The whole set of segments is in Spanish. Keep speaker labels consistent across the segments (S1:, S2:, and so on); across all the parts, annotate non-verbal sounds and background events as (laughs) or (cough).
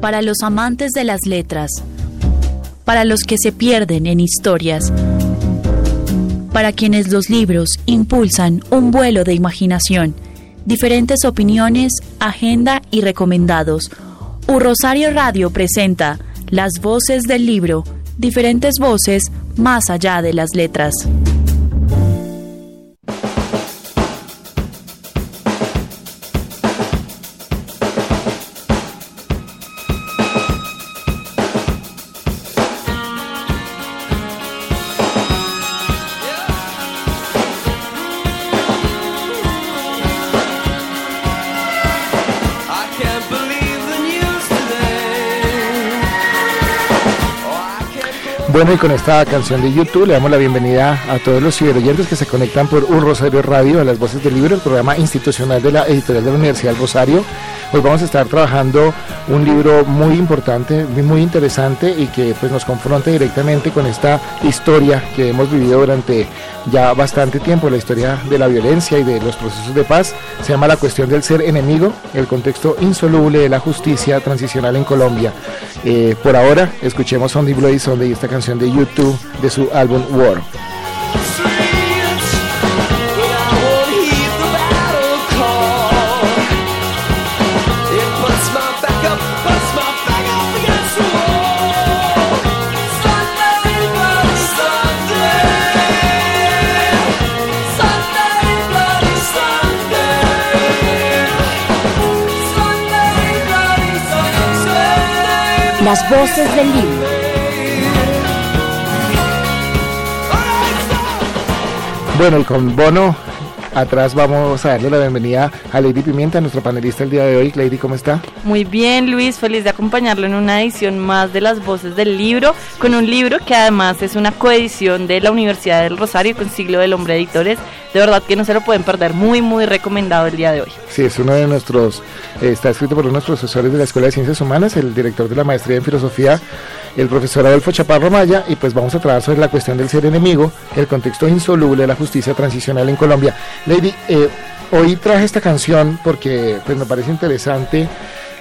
S1: Para los amantes de las letras. Para los que se pierden en historias. Para quienes los libros impulsan un vuelo de imaginación. Diferentes opiniones, agenda y recomendados. U Rosario Radio presenta Las voces del libro, diferentes voces más allá de las letras.
S2: Bueno, y con esta canción de YouTube le damos la bienvenida a todos los ciberoyentes que se conectan por Un Rosario Radio a las voces del libro, el programa institucional de la editorial de la Universidad del Rosario. Hoy vamos a estar trabajando un libro muy importante, muy interesante y que pues nos confronta directamente con esta historia que hemos vivido durante ya bastante tiempo, la historia de la violencia y de los procesos de paz. Se llama La cuestión del ser enemigo, el contexto insoluble de la justicia transicional en Colombia. Eh, por ahora, escuchemos Sunday Bloody Sunday esta canción de YouTube de su álbum War.
S1: Las voces del libro.
S2: Bueno, con bono atrás vamos a darle la bienvenida a Lady Pimienta, nuestra panelista el día de hoy. Lady, ¿cómo está?
S3: Muy bien, Luis, feliz de acompañarlo en una edición más de las voces del libro, con un libro que además es una coedición de la Universidad del Rosario con Siglo del Hombre Editores. De verdad que no se lo pueden perder, muy, muy recomendado el día de hoy.
S2: Sí, es uno de nuestros, eh, está escrito por unos profesores de la Escuela de Ciencias Humanas, el director de la maestría en filosofía, el profesor Adolfo Chaparro Maya, y pues vamos a tratar sobre la cuestión del ser enemigo, el contexto insoluble de la justicia transicional en Colombia. Lady, eh, hoy traje esta canción porque pues me parece interesante.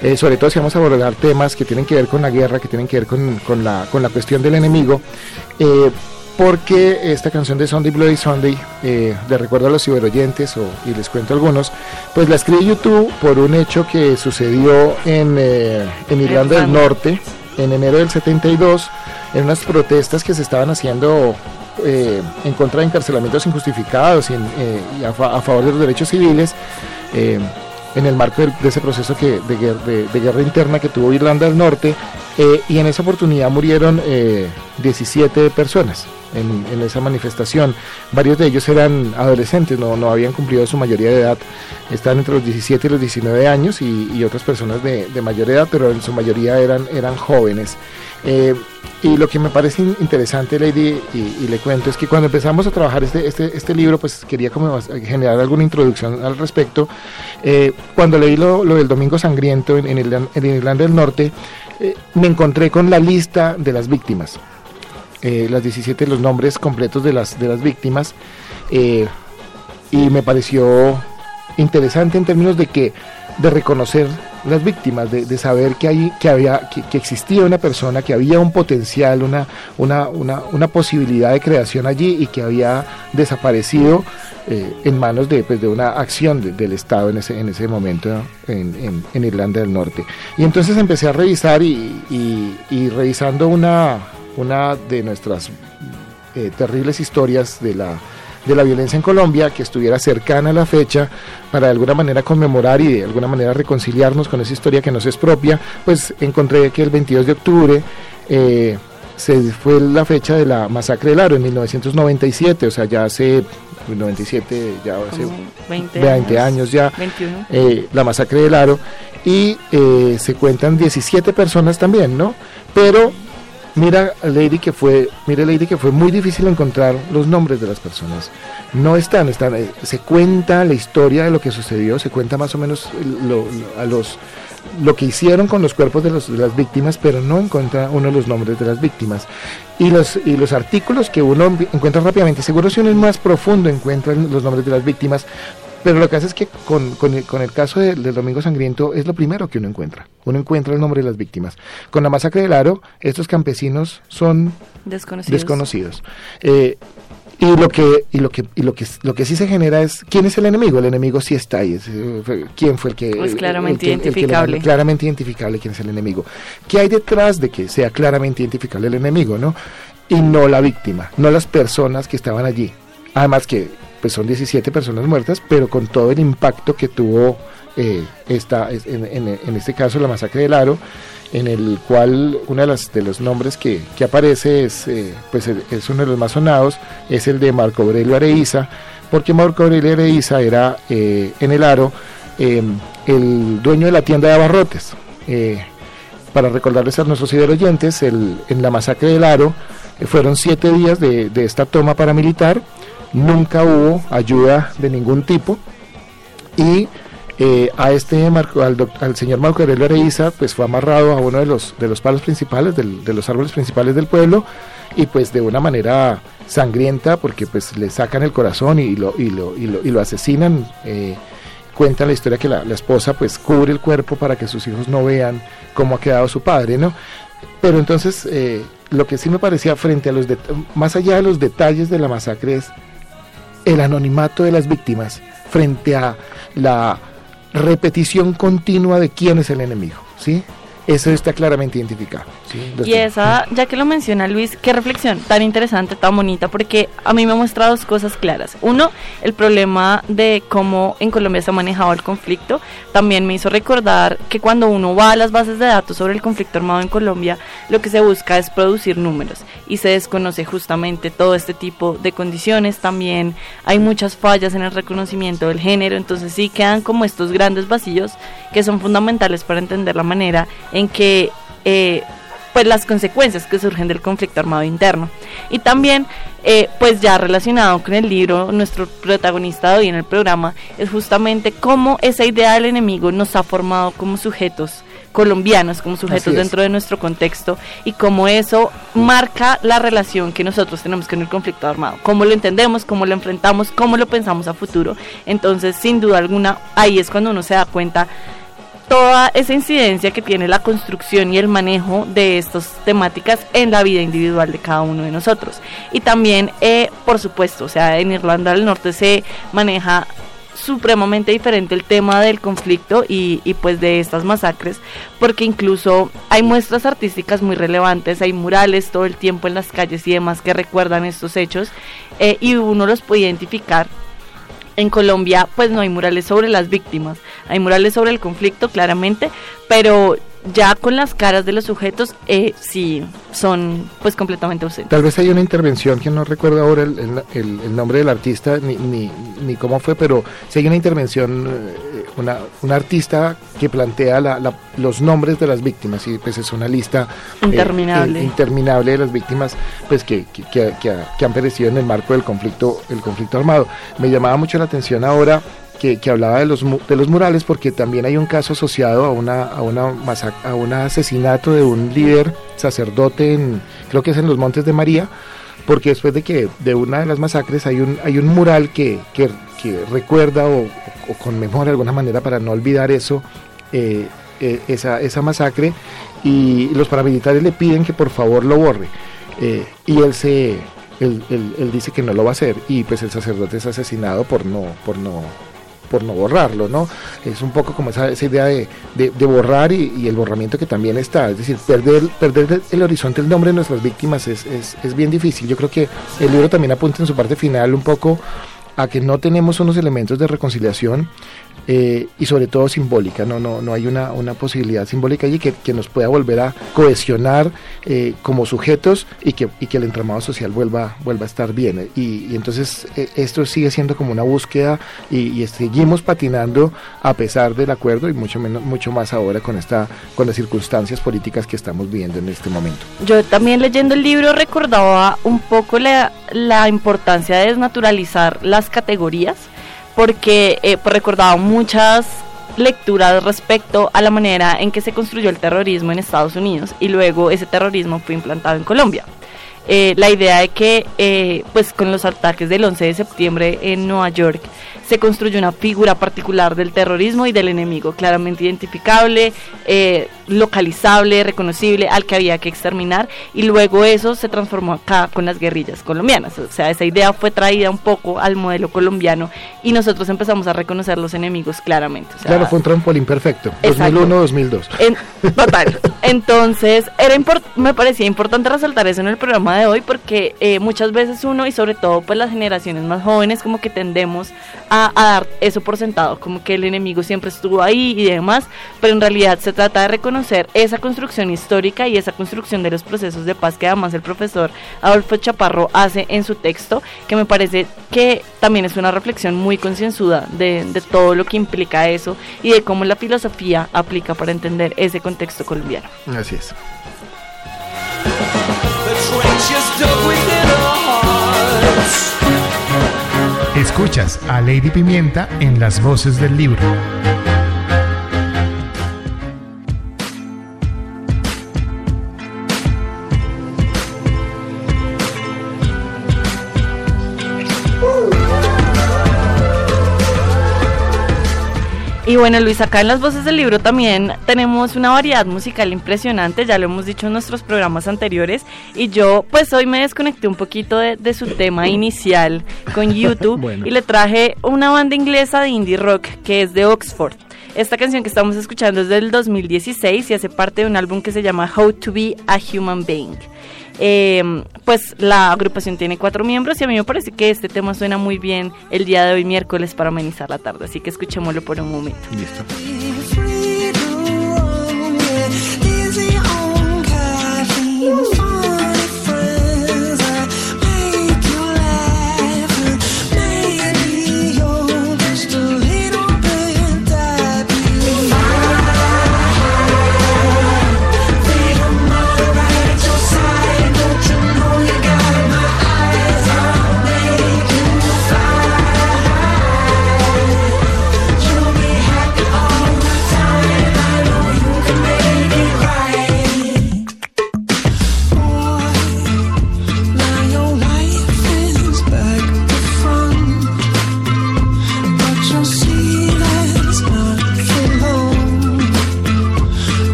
S2: Eh, sobre todo si vamos a abordar temas que tienen que ver con la guerra, que tienen que ver con, con, la, con la cuestión del enemigo, eh, porque esta canción de Sunday Bloody Sunday, eh, le recuerdo a los ciberoyentes, o, y les cuento algunos, pues la escribí YouTube por un hecho que sucedió en, en Irlanda del Norte en enero del 72, en unas protestas que se estaban haciendo eh, en contra de encarcelamientos injustificados y, eh, a, fa- a favor de los derechos civiles. eh, en el marco de, ese proceso que, de, de- guerra interna que tuvo Irlanda del Norte, eh, y en esa oportunidad murieron eh, 17 personas en, en esa manifestación. Varios de ellos eran adolescentes, no, no habían cumplido su mayoría de edad, estaban entre los 17 y los 19 años, y, y otras personas de, de mayor edad, pero en su mayoría eran, eran jóvenes. Eh, y lo que me parece in- interesante, Lady, y, y le cuento, es que cuando empezamos a trabajar este, este, este libro, pues quería como generar alguna introducción al respecto. Eh, cuando leí lo, lo del Domingo Sangriento en, en, Irlan- en Irlanda del Norte, eh, me encontré con la lista de las víctimas. Eh, las 17, los nombres completos de las, de las víctimas. eh, y me pareció interesante en términos de que de reconocer las víctimas, de, de saber que, hay, que, había, que, existía una persona, que había un potencial, una, una, una, una posibilidad de creación allí y que había desaparecido eh, en manos de, pues, de una acción de- del Estado en ese, en ese momento en, Irlanda del Norte. Y entonces empecé a revisar y revisando una, una de nuestras eh, terribles historias de la, de la violencia en Colombia, que estuviera cercana a la fecha para de alguna manera conmemorar y de alguna manera reconciliarnos con esa historia que nos es propia, pues encontré que el 22 de octubre eh, se fue la fecha de la masacre del Aro en 1997, o sea, ya hace 97, ya hace
S3: Como 20,
S2: 20 años ya,
S3: 21.
S2: eh, la masacre del Aro. y eh, se cuentan 17 personas también, ¿no? Pero mira Lady que fue, mire Lady que fue muy difícil encontrar los nombres de las personas. No están, están, eh, se cuenta la historia de lo que sucedió, se cuenta más o menos lo, a los lo que hicieron con los cuerpos de, los, de, las víctimas, pero no encuentra uno los nombres de las víctimas. Y los, y los artículos que uno encuentra rápidamente, seguro si uno es más profundo encuentra los nombres de las víctimas, pero lo que hace es que con, con, el, con el, caso de, del Domingo Sangriento es lo primero que uno encuentra. Uno encuentra el nombre de las víctimas. Con la masacre del Aro, estos campesinos son
S3: desconocidos.
S2: desconocidos. Eh, y lo que y lo que y lo que lo que sí se genera es quién es el enemigo el enemigo sí está ahí es, quién fue el que
S3: pues claramente
S2: el, el,
S3: identificable
S2: que, claramente identificable quién es el enemigo qué hay detrás de que sea claramente identificable el enemigo no y no la víctima no las personas que estaban allí además que pues son 17 personas muertas pero con todo el impacto que tuvo eh, esta en, este caso la masacre del Aro en el cual uno de, las, de los nombres que, que aparece es, eh, pues es uno de los más sonados, es el de Marco Aurelio Areiza, porque Marco Aurelio Areiza era eh, en el aro eh, el dueño de la tienda de abarrotes. para recordarles a nuestros oyentes, el, en la masacre del aro fueron siete días de esta toma paramilitar, nunca hubo ayuda de ningún tipo. Y eh, a este Marco, al, al, señor Marco Aurelio Areiza pues fue amarrado a uno de los de los palos principales de los árboles principales del pueblo y pues de una manera sangrienta porque pues le sacan el corazón y lo y lo, y lo, y lo asesinan eh, cuenta la historia que la, la, esposa pues cubre el cuerpo para que sus hijos no vean cómo ha quedado su padre no pero entonces eh, lo que sí me parecía frente a los más allá de los detalles de la masacre es el anonimato de las víctimas frente a la repetición continua de quién es el enemigo, ¿sí? Eso está claramente identificado. ¿sí?
S3: Y esa, ya que lo menciona Luis, qué reflexión tan interesante, tan bonita, porque a mí me ha mostrado dos cosas claras. Uno, el problema de cómo en Colombia se ha manejado el conflicto. También me hizo recordar que cuando uno va a las bases de datos sobre el conflicto armado en Colombia, lo que se busca es producir números y se desconoce justamente todo este tipo de condiciones. También hay muchas fallas en el reconocimiento del género, entonces sí quedan como estos grandes vacíos que son fundamentales para entender la manera en que eh, pues las consecuencias que surgen del conflicto armado interno. Y también eh, pues ya relacionado con el libro nuestro protagonista de hoy en el programa es justamente cómo esa idea del enemigo nos ha formado como sujetos colombianos como sujetos dentro de nuestro contexto y cómo eso marca la relación que nosotros tenemos con el conflicto armado, cómo lo entendemos, cómo lo enfrentamos, cómo lo pensamos a futuro. Entonces, sin duda alguna, ahí es cuando uno se da cuenta toda esa incidencia que tiene la construcción y el manejo de estas temáticas en la vida individual de cada uno de nosotros. Y también, eh, por supuesto, o sea, en Irlanda del Norte se maneja supremamente diferente el tema del conflicto y, y, pues de estas masacres, porque incluso hay muestras artísticas muy relevantes, hay murales todo el tiempo en las calles y demás que recuerdan estos hechos eh, y uno los puede identificar en Colombia pues no hay murales sobre las víctimas, hay murales sobre el conflicto claramente, pero ya con las caras de los sujetos eh, sí son pues completamente ausentes.
S2: Tal vez hay una intervención que no recuerdo ahora el, el, el nombre del artista ni, ni, ni, cómo fue, pero si hay una intervención, una, una artista que plantea la, la, los nombres de las víctimas y pues es una lista
S3: interminable,
S2: eh, interminable de las víctimas pues que, que, que, que, han perecido en el marco del conflicto, el conflicto armado. Me llamaba mucho la atención ahora que, que, hablaba de los, de los murales porque también hay un caso asociado a una a una a un asesinato de un líder sacerdote en creo que es en los Montes de María porque después de que de una de las masacres hay un hay un mural que, que, recuerda o, o, conmemora de alguna manera para no olvidar eso eh, eh, esa, esa masacre y los paramilitares le piden que por favor lo borre. Eh, y él se él, él, él, dice que no lo va a hacer y pues el sacerdote es asesinado por no por no por no borrarlo, ¿no? Es un poco como esa, esa idea de, de, de borrar y, y, el borramiento que también está, es decir, perder, perder el horizonte, el nombre de nuestras víctimas es, es, es bien difícil. Yo creo que el libro también apunta en su parte final un poco a que no tenemos unos elementos de reconciliación eh, y sobre todo simbólica, no, no, no hay una, una posibilidad simbólica allí que, que nos pueda volver a cohesionar eh, como sujetos y que, y que el entramado social vuelva, vuelva a estar bien. Y, y entonces eh, esto sigue siendo como una búsqueda y, y, seguimos patinando a pesar del acuerdo y mucho, menos, mucho más ahora con, esta, con las circunstancias políticas que estamos viviendo en este momento.
S3: Yo también leyendo el libro recordaba un poco la, la importancia de desnaturalizar las categorías porque eh, pues recordaba muchas lecturas respecto a la manera en que se construyó el terrorismo en Estados Unidos y luego ese terrorismo fue implantado en Colombia. Eh, la idea de que eh, pues con los ataques del 11 de septiembre en Nueva York se construyó una figura particular del terrorismo y del enemigo claramente identificable, eh, localizable, reconocible, al que había que exterminar y luego eso se transformó acá con las guerrillas colombianas. O sea, esa idea fue traída un poco al modelo colombiano y nosotros empezamos a reconocer los enemigos claramente. O sea,
S2: claro, fue un trampolín perfecto. 2001-2002.
S3: En, (laughs) total. Entonces, era me parecía importante resaltar eso en el programa de hoy porque eh, muchas veces uno y sobre todo pues las generaciones más jóvenes como que tendemos a, a, dar eso por sentado, como que el enemigo siempre estuvo ahí y demás, pero en realidad se trata de reconocer esa construcción histórica y esa construcción de los procesos de paz que además el profesor Adolfo Chaparro hace en su texto, que me parece que también es una reflexión muy concienzuda de, de todo lo que implica eso y de cómo la filosofía aplica para entender ese contexto colombiano.
S2: Así es.
S4: Escuchas a Lady Pimienta en las voces del libro.
S3: Y bueno, Luis, acá en las voces del libro también tenemos una variedad musical impresionante, ya lo hemos dicho en nuestros programas anteriores, y yo pues hoy me desconecté un poquito de, de su tema inicial con YouTube (laughs) bueno. y le traje una banda inglesa de indie rock que es de Oxford. Esta canción que estamos escuchando es del 2016 y hace parte de un álbum que se llama How to Be a Human Being. Eh, pues la agrupación tiene cuatro miembros y a mí me parece que este tema suena muy bien el día de hoy miércoles para amenizar la tarde, así que escuchémoslo por un momento.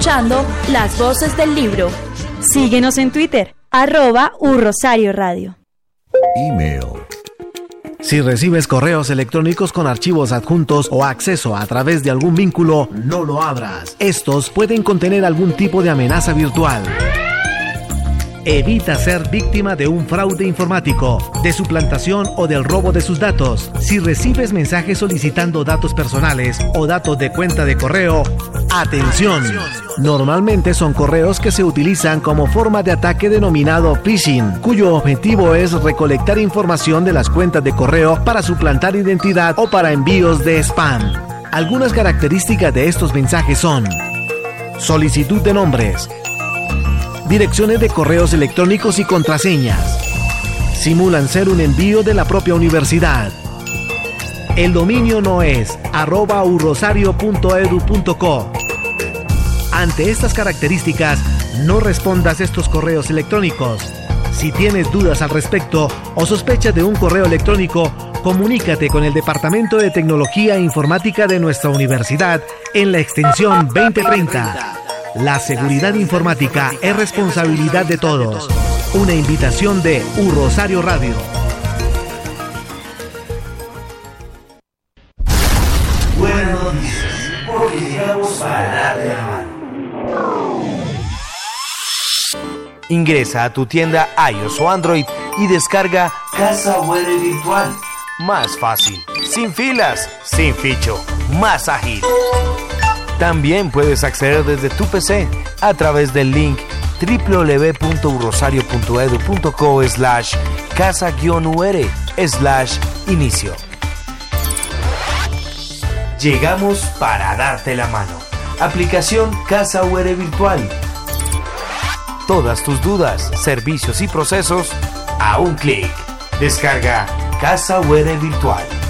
S1: Escuchando Las Voces del Libro.
S5: Síguenos en Twitter, arroba Rosario Radio.
S6: Email. Si recibes correos electrónicos con archivos adjuntos o acceso a través de algún vínculo, no lo abras. Estos pueden contener algún tipo de amenaza virtual. Evita ser víctima de un fraude informático, de suplantación o del robo de sus datos. Si recibes mensajes solicitando datos personales o datos de cuenta de correo, atención. Normalmente son correos que se utilizan como forma de ataque denominado phishing, cuyo objetivo es recolectar información de las cuentas de correo para suplantar identidad o para envíos de spam. Algunas características de estos mensajes son solicitud de nombres, direcciones de correos electrónicos y contraseñas. Simulan ser un envío de la propia universidad. El dominio no es arroba urrosario.edu.co. Ante estas características, No respondas estos correos electrónicos. Si tienes dudas al respecto o sospechas de un correo electrónico, comunícate con el Departamento de Tecnología e Informática de nuestra universidad en la extensión 2030. La seguridad informática es responsabilidad de todos. Una invitación de U Rosario Radio.
S7: Ingresa a tu tienda iOS o Android y descarga
S8: Casa Web Virtual.
S7: Más fácil, sin filas, sin ficho, más ágil. También puedes acceder desde tu PC a través del link www.urosario.edu.co slash casa-ur slash inicio. Llegamos para darte la mano. Aplicación Casa UR Virtual. Todas tus dudas, servicios y procesos a un clic. Descarga Casa UR Virtual.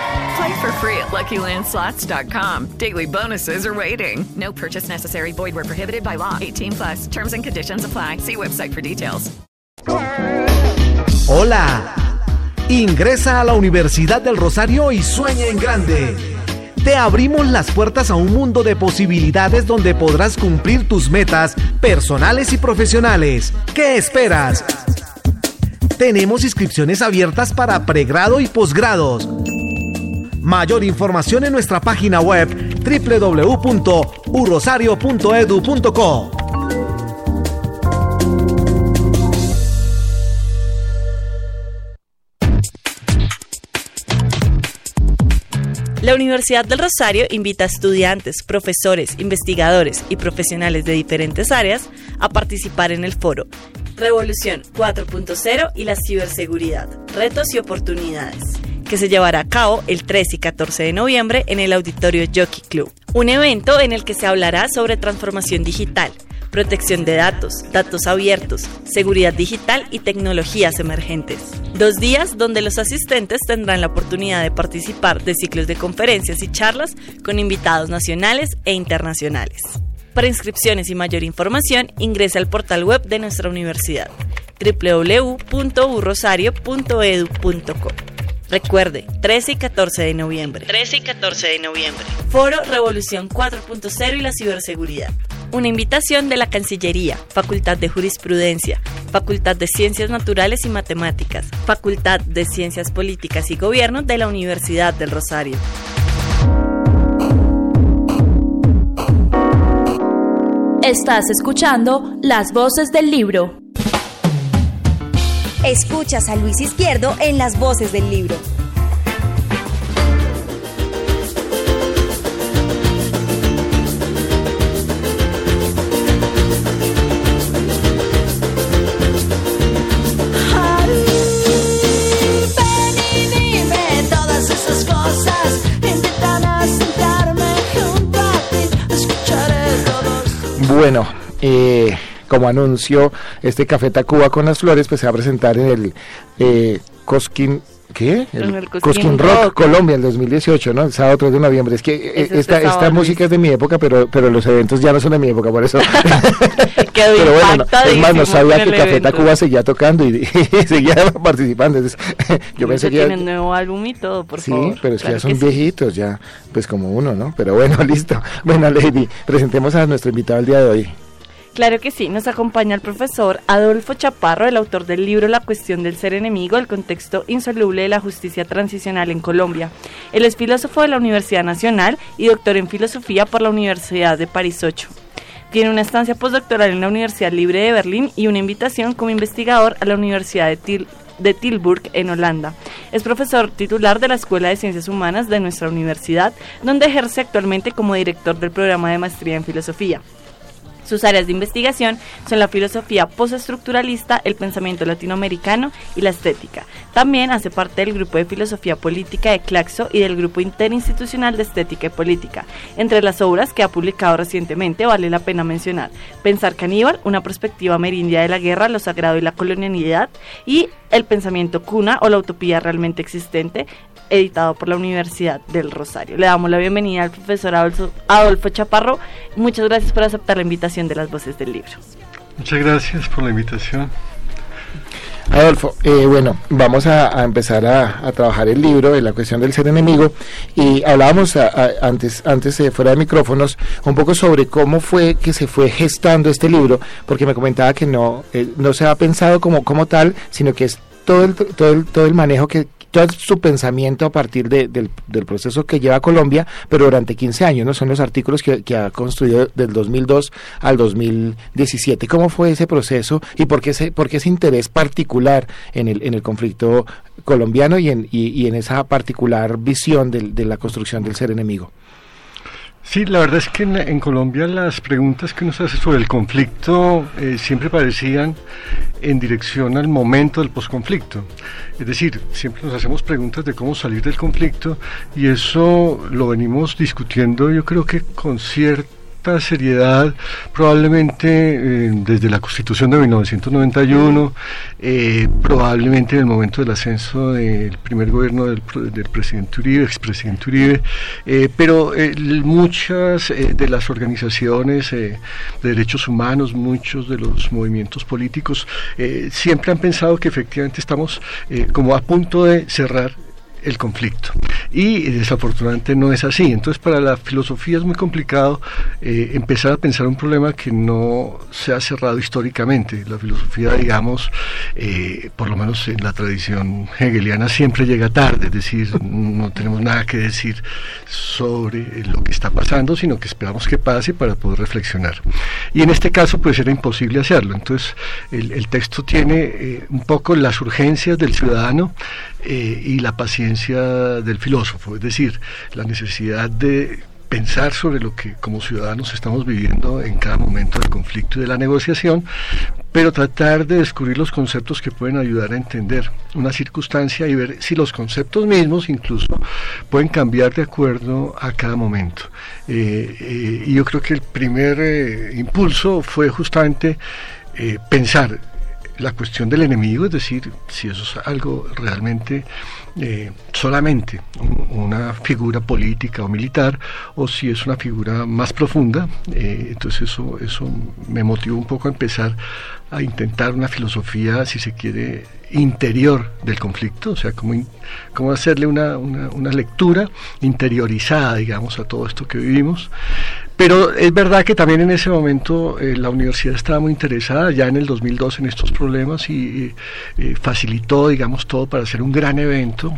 S9: Play for free at LuckyLandSlots.com. Daily bonuses are waiting. No purchase necessary. Void where prohibited by law. 18 plus. Terms and conditions apply. See website for details.
S6: Hola. Ingresa a la Universidad del Rosario y sueña en grande. Te abrimos las puertas a un mundo de posibilidades donde podrás cumplir tus metas personales y profesionales. ¿Qué esperas? Tenemos inscripciones abiertas para pregrado y posgrados. Mayor información en nuestra página web www.urosario.edu.co.
S3: La Universidad del Rosario invita a estudiantes, profesores, investigadores y profesionales de diferentes áreas a participar en el foro Revolución 4.0 y la ciberseguridad, retos y oportunidades, que se llevará a cabo el 13 y 14 de noviembre en el Auditorio Jockey Club. Un evento en el que se hablará sobre transformación digital, protección de datos, datos abiertos, seguridad digital y tecnologías emergentes. Dos días donde los asistentes tendrán la oportunidad de participar de ciclos de conferencias y charlas con invitados nacionales e internacionales. Para inscripciones y mayor información, ingresa al portal web de nuestra universidad www.urrosario.edu.co. Recuerde, 13 y 14 de noviembre. 13 y 14 de noviembre. Foro Revolución 4.0 y la ciberseguridad. Una invitación de la Cancillería, Facultad de Jurisprudencia, Facultad de Ciencias Naturales y Matemáticas, Facultad de Ciencias Políticas y Gobierno de la Universidad del Rosario.
S1: Estás escuchando Las Voces del Libro.
S10: Escuchas a Luis Izquierdo en Las Voces del Libro.
S2: Bueno, eh, como anunció este Café Tacuba con las flores, pues se va a presentar en el eh, Cosquín. ¿Qué?
S3: En el Cosquín
S2: Rock,
S3: Rock.
S2: Colombia, el 2018, ¿no? El sábado 3 de noviembre. Es que eh,
S3: Es este
S2: esta, esta música es de mi época, pero, pero los eventos ya no son de mi época, por eso. (laughs) Pero bueno, no, es más, no sabía que
S3: el
S2: Café. Tacuba seguía tocando y, (laughs) y seguía participando. Entonces, (laughs) yo pensé que.
S3: tienen nuevo álbum y todo, por
S2: Sí,
S3: favor.
S2: pero es que ya son
S3: sí.
S2: viejitos, ya, pues como uno, ¿no? Pero bueno, listo. Bueno, Lady, presentemos a nuestro invitado el día de hoy.
S3: Claro que sí, nos acompaña el profesor Adolfo Chaparro, el autor del libro La cuestión del ser enemigo, el contexto insoluble de la justicia transicional en Colombia. Él es filósofo de la Universidad Nacional y doctor en filosofía por la Universidad de París 8. Tiene una estancia postdoctoral en la Universidad Libre de Berlín y una invitación como investigador a la Universidad de, de Tilburg en Holanda. Es profesor titular de la Escuela de Ciencias Humanas de nuestra universidad, donde ejerce actualmente como director del programa de maestría en filosofía. Sus áreas de investigación son la filosofía postestructuralista, el pensamiento latinoamericano y la estética. También hace parte del grupo de filosofía política de Claxo y del grupo interinstitucional de estética y política. Entre las obras que ha publicado recientemente vale la pena mencionar Pensar caníbal, una perspectiva merindia de la guerra, lo sagrado y la colonialidad y El pensamiento cuna o la utopía realmente existente, editado por la Universidad del Rosario. Le damos la bienvenida al profesor Adolfo, Adolfo Chaparro. Muchas gracias por aceptar la invitación de las voces del libro.
S11: Muchas gracias por la invitación.
S2: Adolfo, eh, bueno, vamos a, a empezar a, a, trabajar el libro de la cuestión del ser enemigo y hablábamos a, antes, antes eh, fuera de micrófonos un poco sobre cómo fue que se fue gestando este libro, porque me comentaba que no, eh, no se ha pensado como, como tal, sino que es todo el, todo el, todo el manejo que, todo su pensamiento a partir de, del, del, proceso que lleva Colombia, pero durante 15 años, ¿no? Son los artículos que, ha construido del 2002 al 2017. ¿Cómo fue ese proceso y por qué ese, por qué ese interés particular en el, en el conflicto colombiano y en, y, en esa particular visión de la construcción del ser enemigo?
S11: Sí, la verdad es que en, Colombia las preguntas que uno se hace sobre el conflicto eh, siempre parecían en dirección al momento del posconflicto. Es decir, siempre nos hacemos preguntas de cómo salir del conflicto y eso lo venimos discutiendo yo creo que con seriedad probablemente eh, desde la constitución de 1991 eh, probablemente en el momento del ascenso del primer gobierno del, del presidente Uribe expresidente Uribe eh, pero muchas de las organizaciones de derechos humanos muchos de los movimientos políticos siempre han pensado que efectivamente estamos como a punto de cerrar el conflicto. Y desafortunadamente no es así. Entonces para la filosofía es muy complicado eh, empezar a pensar un problema que no se ha cerrado históricamente. La filosofía, digamos, eh, por lo menos en la tradición hegeliana, siempre llega tarde, es decir, no tenemos nada que decir sobre lo que está pasando, sino que esperamos que pase para poder reflexionar. Y en este caso pues era imposible hacerlo. Entonces el, el texto tiene eh, un poco las urgencias del ciudadano y la paciencia del filósofo, es decir, la necesidad de pensar sobre lo que como ciudadanos estamos viviendo en cada momento del conflicto y de la negociación, pero tratar de descubrir los conceptos que pueden ayudar a entender una circunstancia y ver si los conceptos mismos incluso pueden cambiar de acuerdo a cada momento. Eh, eh, y yo creo que el primer eh, impulso fue justamente eh, pensar la cuestión del enemigo, es decir, si eso es algo realmente eh, solamente una figura política o militar, o si es una figura más profunda. Eh, entonces eso, eso me motivó un poco a empezar a intentar una filosofía, si se quiere, interior del conflicto, o sea, cómo, cómo hacerle una, una, una, lectura interiorizada, digamos, a todo esto que vivimos. Pero es verdad que también en ese momento eh, la universidad estaba muy interesada, ya en el 2002, en estos problemas y eh, facilitó, digamos, todo para hacer un gran evento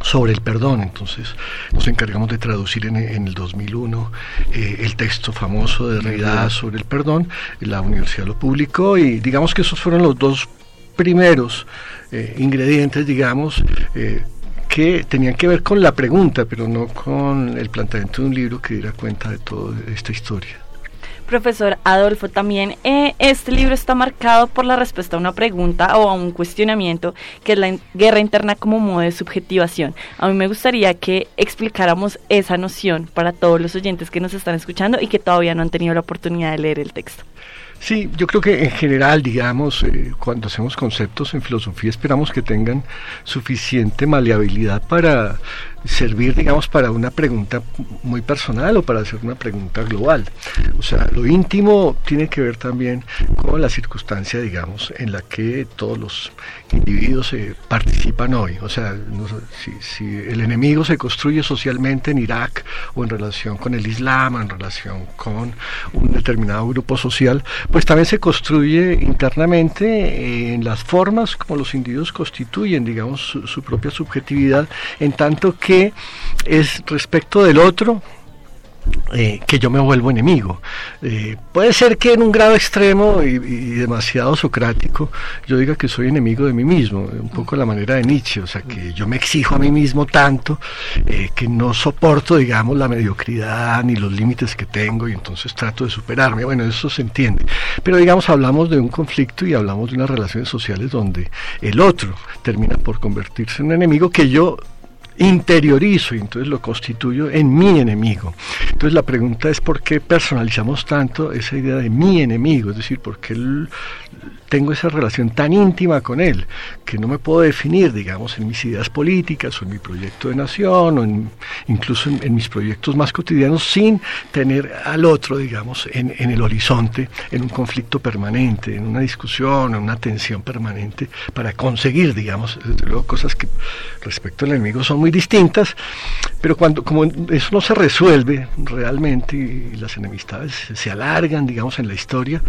S11: sobre el perdón. Entonces nos encargamos de traducir en, en el 2001 eh, el texto famoso de Derrida sobre el perdón. La universidad lo publicó y digamos que esos fueron los dos primeros eh, ingredientes, digamos, eh, que tenían que ver con la pregunta, pero no con el planteamiento de un libro que diera cuenta de toda esta historia.
S3: Profesor Adolfo, también eh, este libro está marcado por la respuesta a una pregunta o a un cuestionamiento que es la guerra interna como modo de subjetivación. A mí me gustaría que explicáramos esa noción para todos los oyentes que nos están escuchando y que todavía no han tenido la oportunidad de leer el texto.
S11: Sí, yo creo que en general, digamos, eh, cuando hacemos conceptos en filosofía esperamos que tengan suficiente maleabilidad para servir, digamos, para una pregunta muy personal o para hacer una pregunta global. O sea, lo íntimo tiene que ver también con la circunstancia, digamos, en la que todos los individuos eh, participan hoy. O sea, si, si, el enemigo se construye socialmente en Irak o en relación con el Islam, en relación con un determinado grupo social, pues también se construye internamente en las formas como los individuos constituyen, digamos, su, su propia subjetividad, en tanto que es respecto del otro eh, que yo me vuelvo enemigo. Eh, puede ser que en un grado extremo y, demasiado socrático yo diga que soy enemigo de mí mismo, un poco la manera de Nietzsche, o sea, que yo me exijo a mí mismo tanto eh, que no soporto, digamos, la mediocridad ni los límites que tengo y entonces trato de superarme. Bueno, eso se entiende. Pero digamos, hablamos de un conflicto y hablamos de unas relaciones sociales donde el otro termina por convertirse en un enemigo que yo interiorizo y entonces lo constituyo en mi enemigo. Entonces la pregunta es por qué personalizamos tanto esa idea de mi enemigo, es decir, por qué tengo esa relación tan íntima con él, que no me puedo definir, digamos, en mis ideas políticas o en mi proyecto de nación o incluso en, mis proyectos más cotidianos sin tener al otro, digamos, en, el horizonte, en un conflicto permanente, en una discusión, en una tensión permanente, para conseguir, digamos, luego cosas que respecto al enemigo son muy distintas, pero cuando como eso no se resuelve realmente y las enemistades se alargan, digamos, en la historia,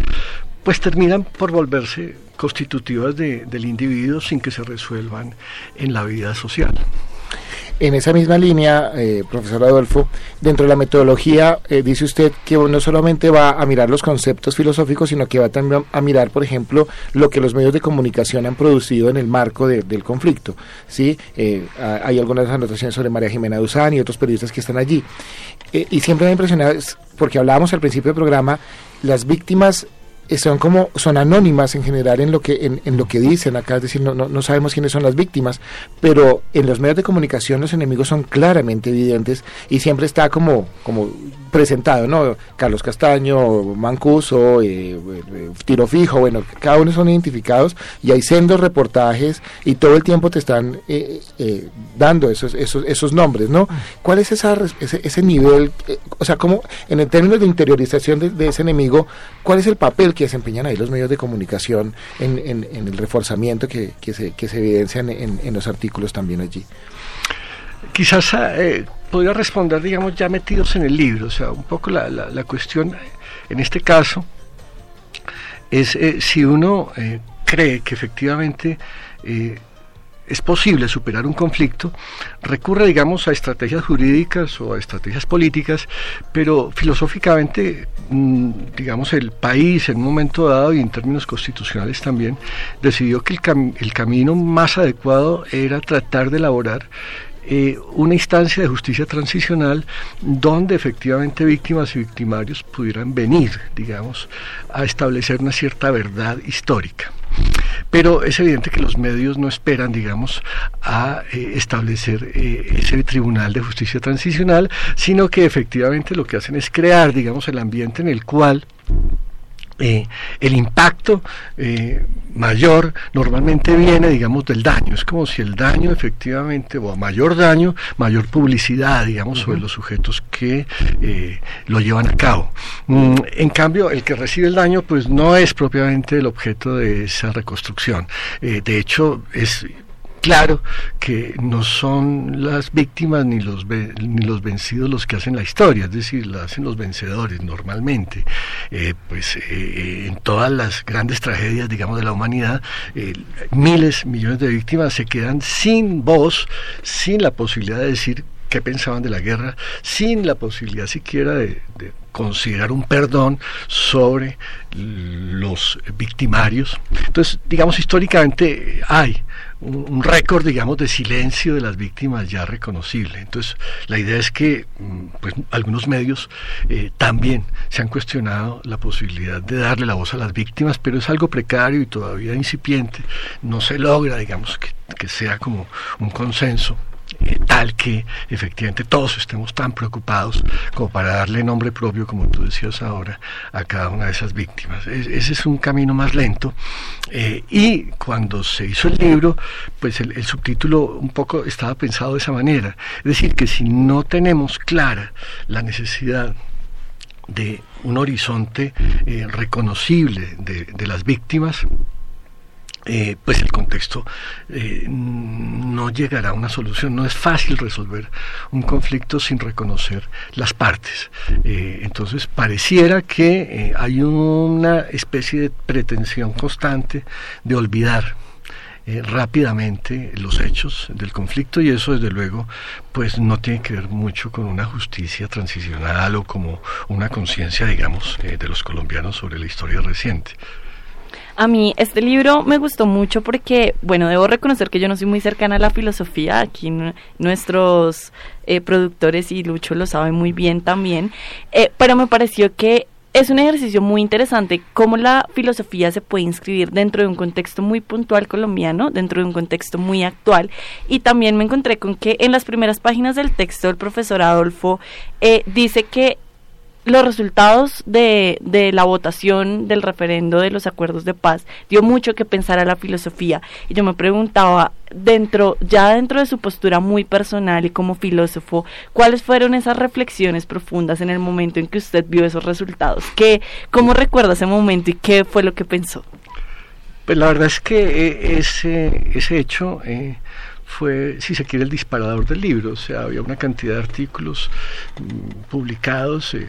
S11: pues terminan por volverse constitutivas de, del individuo sin que se resuelvan en la vida social.
S2: En esa misma línea, eh, profesor Adolfo, dentro de la metodología, eh, dice usted que no solamente va a mirar los conceptos filosóficos, sino que va también a mirar, por ejemplo, lo que los medios de comunicación han producido en el marco de, del conflicto. ¿sí? Eh, hay algunas anotaciones sobre María Jimena Duzán y otros periodistas que están allí. y siempre me ha impresionado, porque hablábamos al principio del programa, las víctimas son como son anónimas en general en lo que en, en lo que dicen. Acá es decir no, no, no, sabemos quiénes son las víctimas pero en los medios de comunicación los enemigos son claramente evidentes y siempre está como como presentado no Carlos Castaño Mancuso eh, eh, Tiro Fijo bueno cada uno son identificados y hay sendos reportajes y todo el tiempo te están eh, eh dando esos esos esos nombres no cuál es esa ese, ese nivel eh, o sea como en el términos de interiorización de, de ese enemigo cuál es el papel que desempeñan ahí los medios de comunicación en, el reforzamiento que, que, se, que evidencian en, los artículos también allí.
S11: Quizás eh, podría responder, digamos, ya metidos en el libro, o sea, un poco la, la, cuestión en este caso es eh, si uno eh, cree que efectivamente es posible superar un conflicto, recurre, digamos, a estrategias jurídicas o a estrategias políticas, pero filosóficamente, mmm, digamos, el país en un momento dado y en términos constitucionales también, decidió que el camino más adecuado era tratar de elaborar eh, una instancia de justicia transicional donde efectivamente víctimas y victimarios pudieran venir, digamos, a establecer una cierta verdad histórica. Pero es evidente que los medios no esperan, digamos, a eh, establecer eh, ese tribunal de justicia transicional, sino que efectivamente lo que hacen es crear, digamos, el ambiente en el cual eh, el impacto mayor normalmente viene, digamos, del daño. Es como si el daño efectivamente, o a mayor daño, mayor publicidad, digamos, sobre los sujetos que eh, lo llevan a cabo. Mm, en cambio, el que recibe el daño, pues no es propiamente el objeto de esa reconstrucción. Eh, de hecho, es claro que no son las víctimas ni los, ni los vencidos los que hacen la historia, es decir, la hacen los vencedores normalmente. Eh, pues eh, en todas las grandes tragedias, digamos, de la humanidad, eh, miles, millones de víctimas se quedan sin voz, sin la posibilidad de decir qué pensaban de la guerra, sin la posibilidad siquiera de, de considerar un perdón sobre los victimarios. Entonces, digamos, históricamente hay un, récord, digamos, de silencio de las víctimas ya reconocible. Entonces, la idea es que pues, algunos medios eh, también se han cuestionado la posibilidad de darle la voz a las víctimas, pero es algo precario y todavía incipiente. No se logra, digamos, que sea como un consenso tal que efectivamente todos estemos tan preocupados como para darle nombre propio, como tú decías ahora, a cada una de esas víctimas. ese es un camino más lento. eh, y cuando se hizo el libro, pues el, subtítulo un poco estaba pensado de esa manera. Es decir, que si no tenemos clara la necesidad de un horizonte eh, reconocible de las víctimas, eh, pues el contexto eh, no llegará a una solución. No es fácil resolver un conflicto sin reconocer las partes. Eh, entonces pareciera que eh, hay una especie de pretensión constante de olvidar rápidamente los hechos del conflicto y eso desde luego pues no tiene que ver mucho con una justicia transicional o como una conciencia digamos de los colombianos sobre la historia reciente.
S3: A mí este libro me gustó mucho porque, bueno, debo reconocer que yo no soy muy cercana a la filosofía. Aquí nuestros eh, productores y Lucho lo saben muy bien también. Eh, pero me pareció que es un ejercicio muy interesante cómo la filosofía se puede inscribir dentro de un contexto muy puntual colombiano, dentro de un contexto muy actual. Y también me encontré con que en las primeras páginas del texto el profesor Adolfo eh, dice que los resultados de, de la votación del referendo de los acuerdos de paz dio mucho que pensar a la filosofía. Y yo me preguntaba dentro ya dentro de su postura muy personal y como filósofo cuáles fueron esas reflexiones profundas en el momento en que usted vio esos resultados qué cómo recuerda ese momento y qué fue lo que pensó
S11: Pues la verdad es que eh, ese, ese hecho eh, fue, si se quiere, el disparador del libro. O sea, había una cantidad de artículos mm, publicados eh,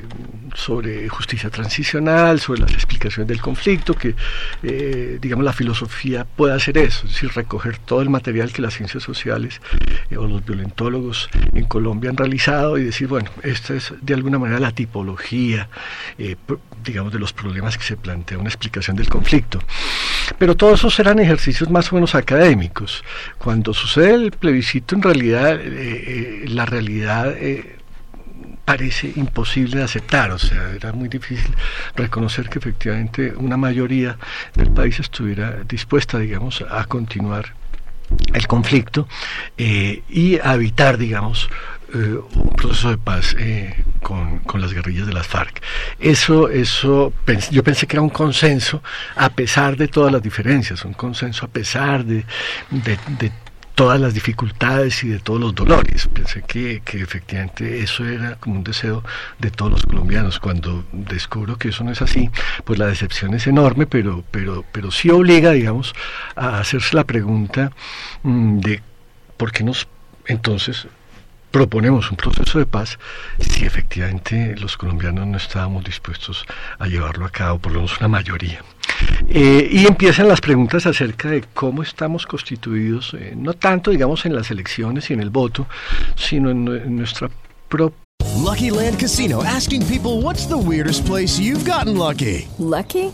S11: sobre justicia transicional, sobre las explicaciones del conflicto, que, eh, digamos, la filosofía puede hacer eso, es decir, recoger todo el material que las ciencias sociales eh, o los violentólogos en Colombia han realizado y decir, bueno, esta es de alguna manera la tipología, digamos, de los problemas que se plantea una explicación del conflicto. Pero todos esos eran ejercicios más o menos académicos. Cuando sucede el plebiscito, en realidad, eh, eh, la realidad eh, parece imposible de aceptar, o sea, era muy difícil reconocer que efectivamente una mayoría del país estuviera dispuesta, digamos, a continuar el conflicto y a evitar, digamos, eh, un proceso de paz eh, con, con las guerrillas de las FARC. Eso, eso, yo pensé que era un consenso a pesar de todas las diferencias, un consenso a pesar de, de, de todas las dificultades y de todos los dolores. Pensé que, que efectivamente eso era como un deseo de todos los colombianos. Cuando descubro que eso no es así, pues la decepción es enorme, pero, pero, pero sí obliga, digamos, a hacerse la pregunta mm, de por qué nos entonces proponemos un proceso de paz si efectivamente los colombianos no estábamos dispuestos a llevarlo a cabo, por lo menos una mayoría. Eh, y empiezan las preguntas acerca de cómo estamos constituidos, eh, no tanto digamos en las elecciones y en el voto, sino en, en nuestra propia
S12: Lucky Land Casino asking people what's the weirdest place you've gotten lucky?
S9: Lucky?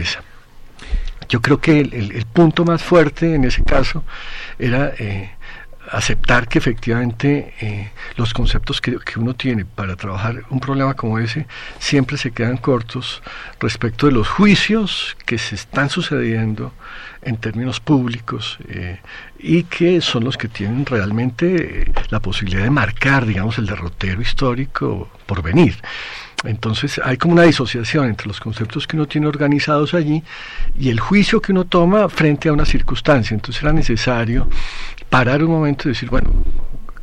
S11: Yo creo que el, punto más fuerte en ese caso era eh, aceptar que efectivamente eh, los conceptos que, uno tiene para trabajar un problema como ese siempre se quedan cortos respecto de los juicios que se están sucediendo en términos públicos eh, y que son los que tienen realmente la posibilidad de marcar, digamos, el derrotero histórico por venir. Entonces hay como una disociación entre los conceptos que uno tiene organizados allí y el juicio que uno toma frente a una circunstancia. Entonces era necesario parar un momento y decir, bueno,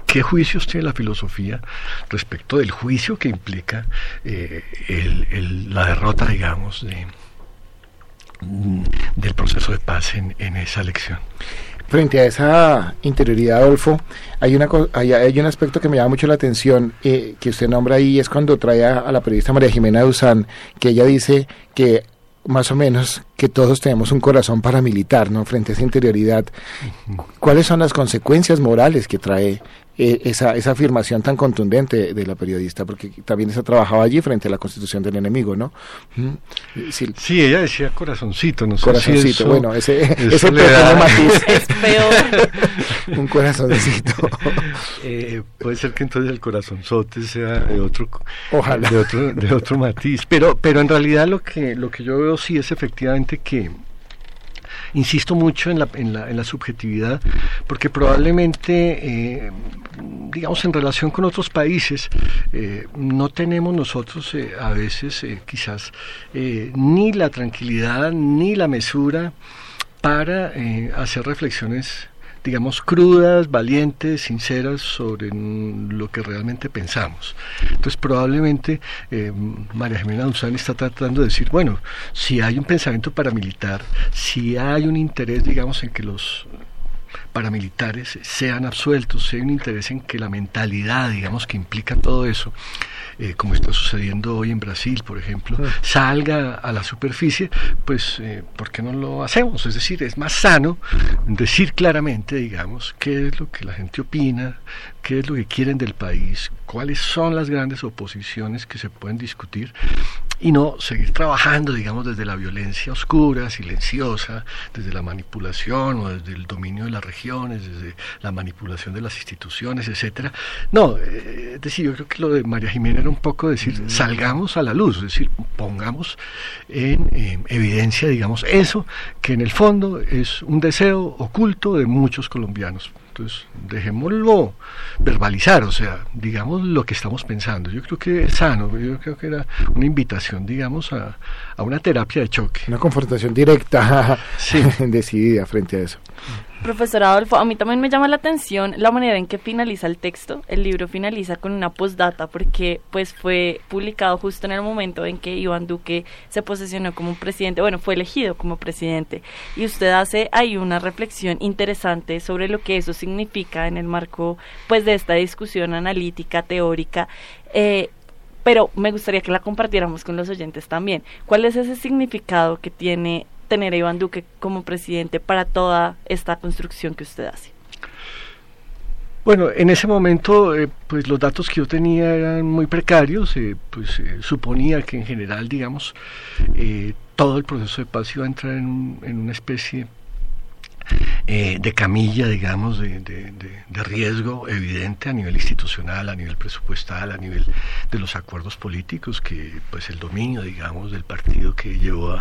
S11: ¿qué juicios tiene la filosofía respecto del juicio que implica eh, la derrota, digamos, de, mm, del proceso de paz en esa elección?
S2: Frente a esa interioridad, Adolfo, hay, una, hay, hay un aspecto que me llama mucho la atención eh, que usted nombra ahí, es cuando trae a, a la periodista María Jimena Duzán, que ella dice que más o menos que todos tenemos un corazón paramilitar, ¿no? Frente a esa interioridad. ¿Cuáles son las consecuencias morales que trae eh, esa, esa afirmación tan contundente de la periodista? Porque también se ha trabajado allí frente a la constitución del enemigo, ¿no? Sí,
S11: Sí, ella decía corazoncito, no sé si
S2: Corazoncito,
S11: eso-
S2: bueno, ese, (laughs) ese
S11: da-
S2: matiz. (laughs)
S3: Es peor. (laughs)
S2: Un corazoncito.
S11: Eh, puede ser que entonces el corazonzote sea de otro
S2: Ojalá.
S11: de otro de otro matiz pero pero en realidad lo que lo que yo veo sí es efectivamente que insisto mucho en la, en la, en la subjetividad porque probablemente eh, digamos en relación con otros países eh, no tenemos nosotros eh, a veces quizás ni la tranquilidad ni la mesura para hacer reflexiones digamos, crudas, valientes, sinceras sobre lo que realmente pensamos. Entonces, probablemente eh, María Jimena Duzán está tratando de decir, bueno, si hay un pensamiento paramilitar, si hay un interés, digamos, en que los paramilitares sean absueltos, si hay un interés en que la mentalidad, digamos, que implica todo eso, eh, como está sucediendo hoy en Brasil, por ejemplo, salga a la superficie, pues, eh, ¿por qué no lo hacemos? Es decir, es más sano decir claramente, digamos, qué es lo que la gente opina, qué es lo que quieren del país, cuáles son las grandes oposiciones que se pueden discutir y no seguir trabajando, digamos, desde la violencia oscura, silenciosa, desde la manipulación o desde el dominio de las regiones, desde la manipulación de las instituciones, etcétera. No, eh, es decir, yo creo que lo de María Jimena era un poco decir, salgamos a la luz, es decir, pongamos en eh, evidencia, digamos, eso que en el fondo es un deseo oculto de muchos colombianos. Entonces, dejémoslo verbalizar, o sea, digamos lo que estamos pensando. Yo creo que es sano, yo creo que era una invitación, digamos, a, a una terapia de choque.
S2: Una confrontación directa, (laughs)
S11: Sí.
S2: decidida frente a eso.
S3: Profesor Adolfo, a mí también me llama la atención la manera en que finaliza el texto. El libro finaliza con una postdata porque pues fue publicado justo en el momento en que Iván Duque se posesionó como presidente, bueno, fue elegido como presidente. Y usted hace ahí una reflexión interesante sobre lo que eso significa en el marco pues de esta discusión analítica, teórica. Eh, pero me gustaría que la compartiéramos con los oyentes también. ¿Cuál es ese significado que tiene tener a Iván Duque como presidente para toda esta construcción que usted hace?
S11: Bueno, en ese momento, eh, pues los datos que yo tenía eran muy precarios, eh, pues eh, suponía que en general, digamos, eh, todo el proceso de paz iba a entrar en, un- en una especie eh, de camilla, digamos, de, de- riesgo evidente a nivel institucional, a nivel presupuestal, a nivel de los acuerdos políticos, que pues el dominio, digamos, del partido que llevó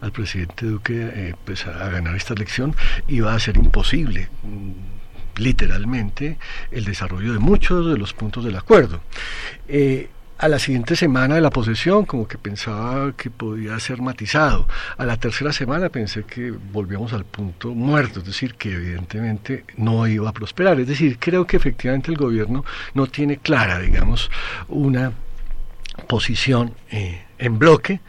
S11: al presidente Duque eh, pues, a, a ganar esta elección iba a ser imposible. mm, literalmente el desarrollo de muchos de los puntos del acuerdo. Eh, a la siguiente semana de la posesión, como que pensaba que podía ser matizado. A la tercera semana pensé que volvíamos al punto muerto, es decir, que evidentemente no iba a prosperar. Es decir, creo que efectivamente el gobierno no tiene clara, digamos, una posición eh, en bloque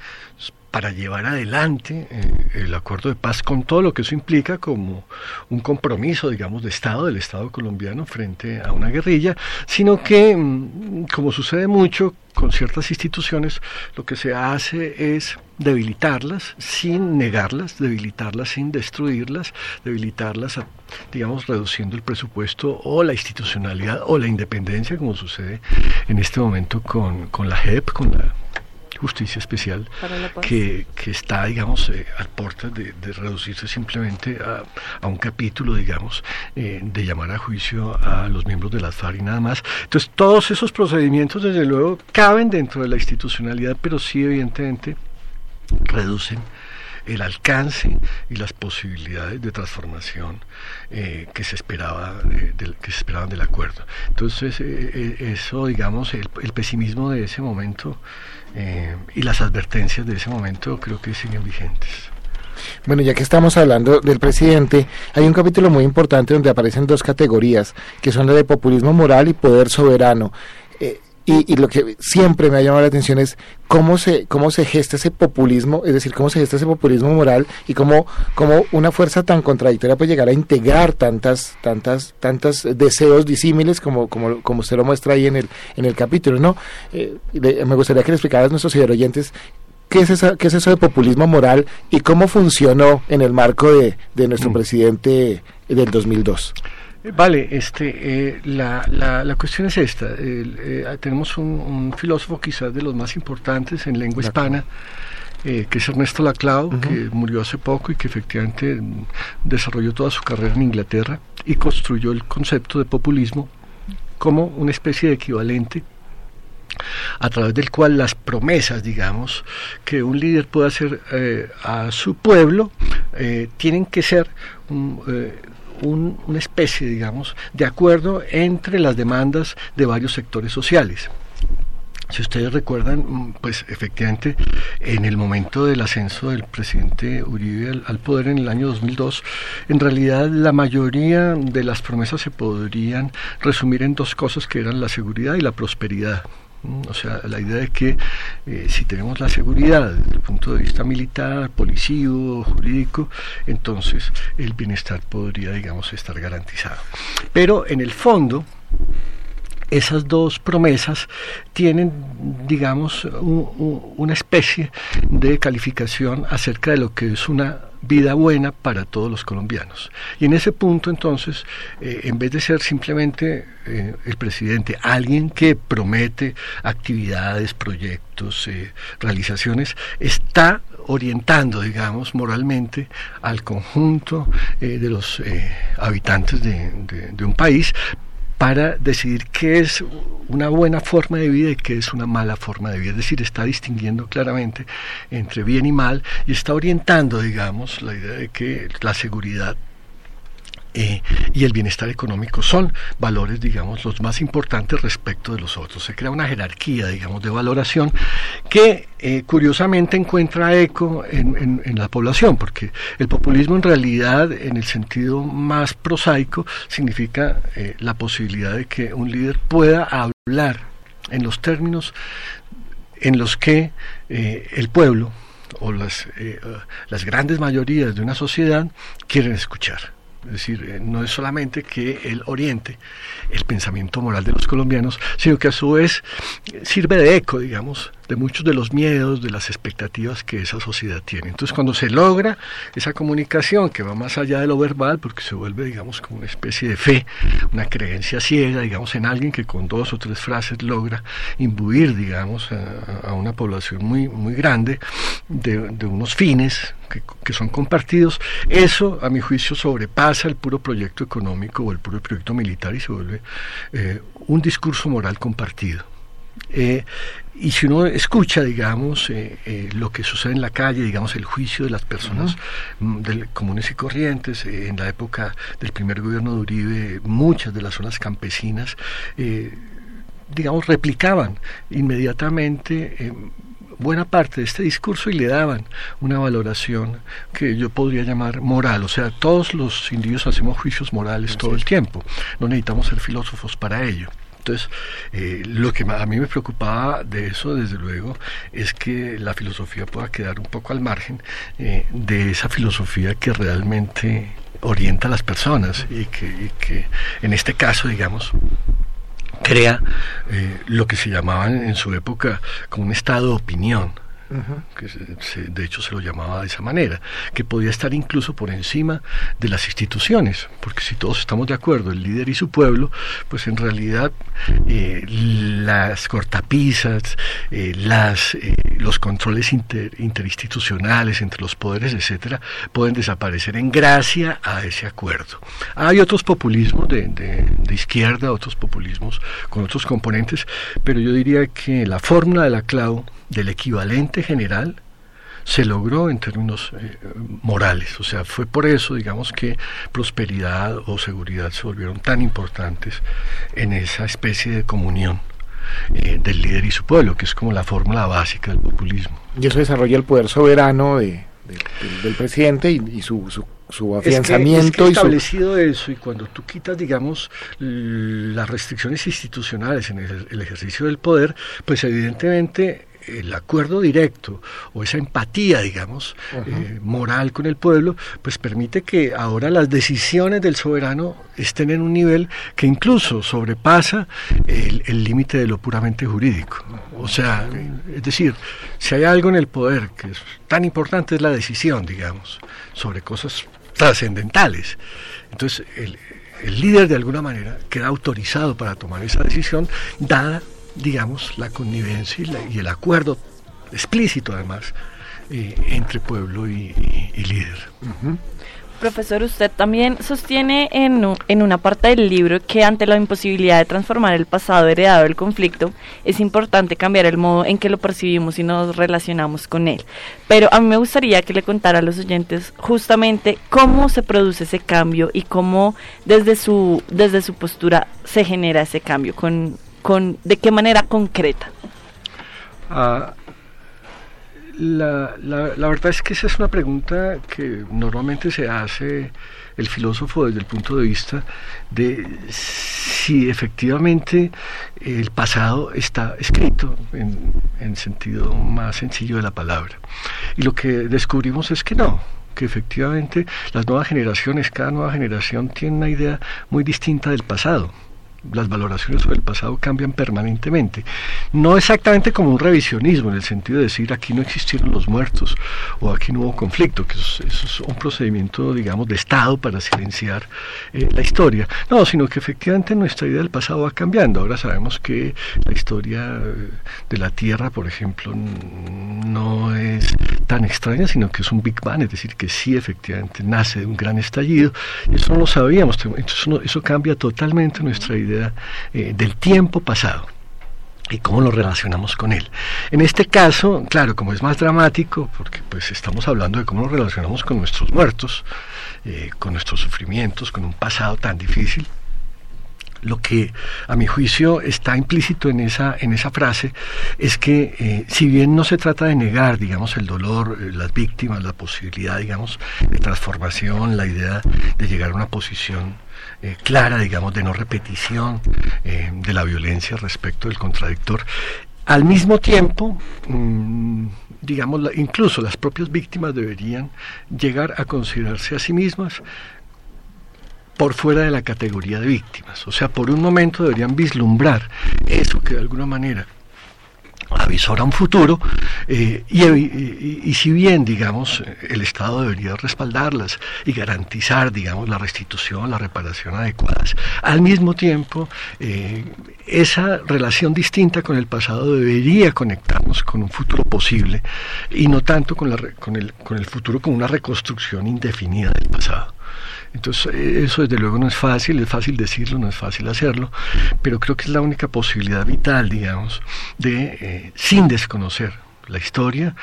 S11: para llevar adelante eh, el acuerdo de paz con todo lo que eso implica como un compromiso, digamos, de Estado, del Estado colombiano frente a una guerrilla, sino que, mm, como sucede mucho con ciertas instituciones, lo que se hace es debilitarlas sin negarlas, debilitarlas sin destruirlas, debilitarlas, a- digamos, reduciendo el presupuesto o la institucionalidad o la independencia, como sucede en este momento con, con la JEP, con la Justicia Especial, que, que está, digamos, eh, al porta de, de reducirse simplemente a, a un capítulo, digamos, eh, de llamar a juicio a los miembros de las FARC y nada más. Entonces, todos esos procedimientos, desde luego, caben dentro de la institucionalidad, pero sí, evidentemente, reducen el alcance y las posibilidades de transformación eh, que se esperaba de- del- que se esperaban del acuerdo. Entonces eh, eh, eso, digamos, el, el pesimismo de ese momento eh, y las advertencias de ese momento creo que siguen vigentes.
S2: Bueno, ya que estamos hablando del presidente, hay un capítulo muy importante donde aparecen dos categorías, que son la de populismo moral y poder soberano. Y, y lo que siempre me ha llamado la atención es cómo se cómo se gesta ese populismo, es decir, cómo se gesta ese populismo moral y cómo, cómo una fuerza tan contradictoria puede llegar a integrar tantas tantas tantos deseos disímiles como, como como usted lo muestra ahí en el en el capítulo, ¿no? Eh, le- me gustaría que le explicaras a nuestros oyentes ¿Qué es, esa- ¿Qué es eso de populismo moral y cómo funcionó en el marco de, de nuestro presidente del 2002?
S11: Eh, Vale, este, eh, la, la, la cuestión es esta. Eh, tenemos un, un filósofo quizás de los más importantes en lengua hispana, eh, que es Ernesto Laclau, que murió hace poco y que efectivamente mm, desarrolló toda su carrera en Inglaterra y construyó el concepto de populismo como una especie de equivalente a través del cual las promesas, digamos, que un líder puede hacer eh, a su pueblo, eh, tienen que ser eh, un- una especie, digamos, de acuerdo entre las demandas de varios sectores sociales. Si ustedes recuerdan, mm, pues efectivamente en el momento del ascenso del presidente Uribe al, al poder en el año 2002, en realidad la mayoría de las promesas se podrían resumir en dos cosas que eran la seguridad y la prosperidad. O sea, la idea de que eh, si tenemos la seguridad desde el punto de vista militar, policío, jurídico, entonces el bienestar podría, digamos, estar garantizado. Pero en el fondo, esas dos promesas tienen, digamos, un- un- una especie de calificación acerca de lo que es una vida buena para todos los colombianos. Y en ese punto, entonces, eh, en vez de ser simplemente eh, el presidente, alguien que promete actividades, proyectos, eh, realizaciones, está orientando, digamos, moralmente al conjunto de los habitantes de un país para decidir qué es una buena forma de vida y qué es una mala forma de vida. Es decir, está distinguiendo claramente entre bien y mal y está orientando, digamos, la idea de que la seguridad eh, y el bienestar económico son valores, digamos, los más importantes respecto de los otros. Se crea una jerarquía, digamos, de valoración que eh, curiosamente encuentra eco en, la población, porque el populismo en realidad, en el sentido más prosaico, significa eh, la posibilidad de que un líder pueda hablar en los términos en los que eh, el pueblo o las, las grandes mayorías de una sociedad quieren escuchar. Es decir, eh, no es solamente que él oriente el pensamiento moral de los colombianos, sino que a su vez sirve de eco, digamos, de muchos de los miedos, de las expectativas que esa sociedad tiene. Entonces, cuando se logra esa comunicación que va más allá de lo verbal, porque se vuelve, digamos, como una especie de fe, una creencia ciega, digamos, en alguien que con dos o tres frases logra imbuir, digamos, a, una población muy, muy grande de, de unos fines que, que son compartidos, eso, a mi juicio, sobrepasa el puro proyecto económico o el puro proyecto militar y se vuelve eh, un discurso moral compartido. Eh, y si uno escucha, digamos, eh, eh, lo que sucede en la calle, digamos, el juicio de las personas mm, comunes y corrientes, eh, en la época del primer gobierno de Uribe, muchas de las zonas campesinas, digamos, replicaban inmediatamente buena parte de este discurso y le daban una valoración que yo podría llamar moral. O sea, todos los individuos hacemos juicios morales todo el tiempo. No necesitamos ser filósofos para ello. Entonces, eh, lo que a mí me preocupaba de eso, desde luego, es que la filosofía pueda quedar un poco al margen eh, de esa filosofía que realmente orienta a las personas y que, y que en este caso, digamos, crea eh, lo que se llamaba en su época como un estado de opinión que se- de hecho se lo llamaba de esa manera, que podía estar incluso por encima de las instituciones, porque si todos estamos de acuerdo, el líder y su pueblo, pues en realidad eh, las cortapisas, eh, las, eh, los controles inter- interinstitucionales entre los poderes, etcétera, pueden desaparecer en gracia a ese acuerdo. Hay otros populismos de, de- de izquierda, otros populismos con otros componentes, pero yo diría que la fórmula de la clave del equivalente general se logró en términos eh, morales. O sea, fue por eso, digamos, que prosperidad o seguridad se volvieron tan importantes en esa especie de comunión eh, del líder y su pueblo, que es como la fórmula básica del populismo.
S2: Y eso desarrolla el poder soberano de, de- del, del presidente y, y su, su, su
S11: Es que-
S2: afianzamiento
S11: es que
S2: y su...
S11: establecido eso y cuando tú quitas, digamos, las restricciones institucionales en el, el ejercicio del poder, pues evidentemente el acuerdo directo o esa empatía, digamos, eh, moral con el pueblo, pues permite que ahora las decisiones del soberano estén en un nivel que incluso sobrepasa el límite de lo puramente jurídico. O sea, es decir, si hay algo en el poder que es tan importante es la decisión, digamos, sobre cosas trascendentales. Entonces, el, el líder de alguna manera queda autorizado para tomar esa decisión, dada, digamos, la connivencia y, la- y el acuerdo explícito, además, eh, entre pueblo y, y- y líder.
S3: Profesor, usted también sostiene en, en una parte del libro que ante la imposibilidad de transformar el pasado heredado del conflicto, es importante cambiar el modo en que lo percibimos y nos relacionamos con él. Pero a mí me gustaría que le contara a los oyentes justamente cómo se produce ese cambio y cómo desde su, desde su postura se genera ese cambio, con, con, de qué manera concreta.
S11: Ah, la, la- la verdad es que esa es una pregunta que normalmente se hace el filósofo desde el punto de vista de si efectivamente el pasado está escrito en, en sentido más sencillo de la palabra. Y lo que descubrimos es que no, que efectivamente las nuevas generaciones, cada nueva generación tiene una idea muy distinta del pasado las valoraciones sobre el pasado cambian permanentemente. No exactamente como un revisionismo, en el sentido de decir aquí no existieron los muertos o aquí no hubo conflicto, que eso, es- eso un procedimiento, digamos, de Estado para silenciar eh, la historia. No, sino que efectivamente nuestra idea del pasado va cambiando. Ahora sabemos que la historia eh, de la Tierra, por ejemplo, no es tan extraña, sino que es un Big Bang, es decir, que sí efectivamente nace de un gran estallido. Eso no lo sabíamos, entonces no- eso cambia totalmente nuestra idea eh, del tiempo pasado y cómo nos relacionamos con él. En este caso, claro, como es más dramático, porque pues estamos hablando de cómo nos relacionamos con nuestros muertos, eh, con nuestros sufrimientos, con un pasado tan difícil, lo que a mi juicio está implícito en esa, en esa frase es que eh, si bien no se trata de negar, digamos, el dolor, eh, las víctimas, la posibilidad, digamos, de transformación, la idea de llegar a una posición eh, clara, digamos, de no repetición de la violencia respecto del contradictor, al mismo tiempo, mm, digamos, incluso las propias víctimas deberían llegar a considerarse a sí mismas por fuera de la categoría de víctimas. O sea, por un momento deberían vislumbrar eso que de alguna manera avisora un futuro eh, y, si bien digamos el Estado debería respaldarlas y garantizar digamos la restitución la reparación adecuadas al mismo tiempo eh, esa relación distinta con el pasado debería conectarnos con un futuro posible y no tanto con, el, con el futuro como una reconstrucción indefinida del pasado entonces, eh, eso desde luego no es fácil, es fácil decirlo, no es fácil hacerlo, pero creo que es la única posibilidad vital, digamos, de, eh, sin desconocer la historia,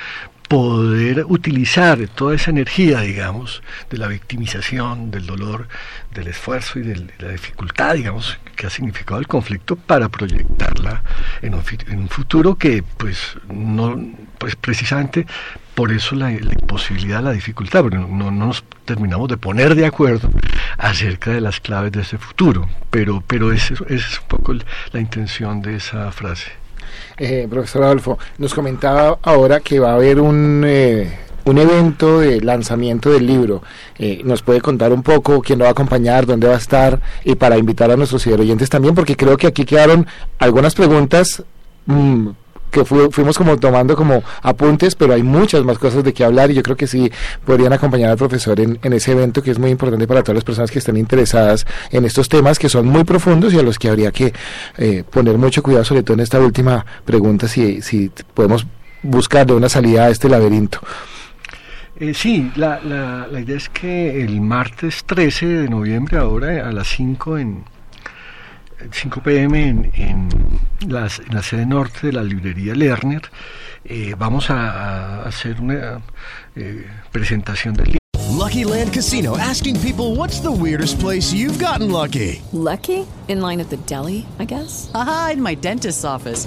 S11: poder utilizar toda esa energía, digamos, de la victimización, del dolor, del esfuerzo y de la dificultad, digamos, que ha significado el conflicto para proyectarla en un futuro que, pues, no, pues precisamente por eso la, imposibilidad, la dificultad, porque no, no nos terminamos de poner de acuerdo acerca de las claves de ese futuro, pero, pero esa es, un poco la intención de esa frase.
S2: Eh, profesor Adolfo, nos comentaba ahora que va a haber un, eh, un evento de lanzamiento del libro. Eh, ¿Nos puede contar un poco quién lo va a acompañar, dónde va a estar y para invitar a nuestros oyentes también? Porque creo que aquí quedaron algunas preguntas mm, que fu- fuimos como tomando como apuntes, pero hay muchas más cosas de qué hablar y yo creo que sí podrían acompañar al profesor en, en ese evento que es muy importante para todas las personas que estén interesadas en estos temas que son muy profundos y a los que habría que eh, poner mucho cuidado, sobre todo en esta última pregunta, si, si podemos buscarle una salida a este laberinto.
S11: Eh, sí, la, la, la idea es que el martes 13 de noviembre, ahora a las 5 en, 5 pm en, en, las- en la sede norte de la librería Lerner. Eh, vamos a, a hacer una eh, presentación del libro.
S12: Lucky Land Casino asking people what's the weirdest place you've gotten lucky?
S9: Lucky? In line at the deli, I guess?
S13: Aha, in my dentist's office.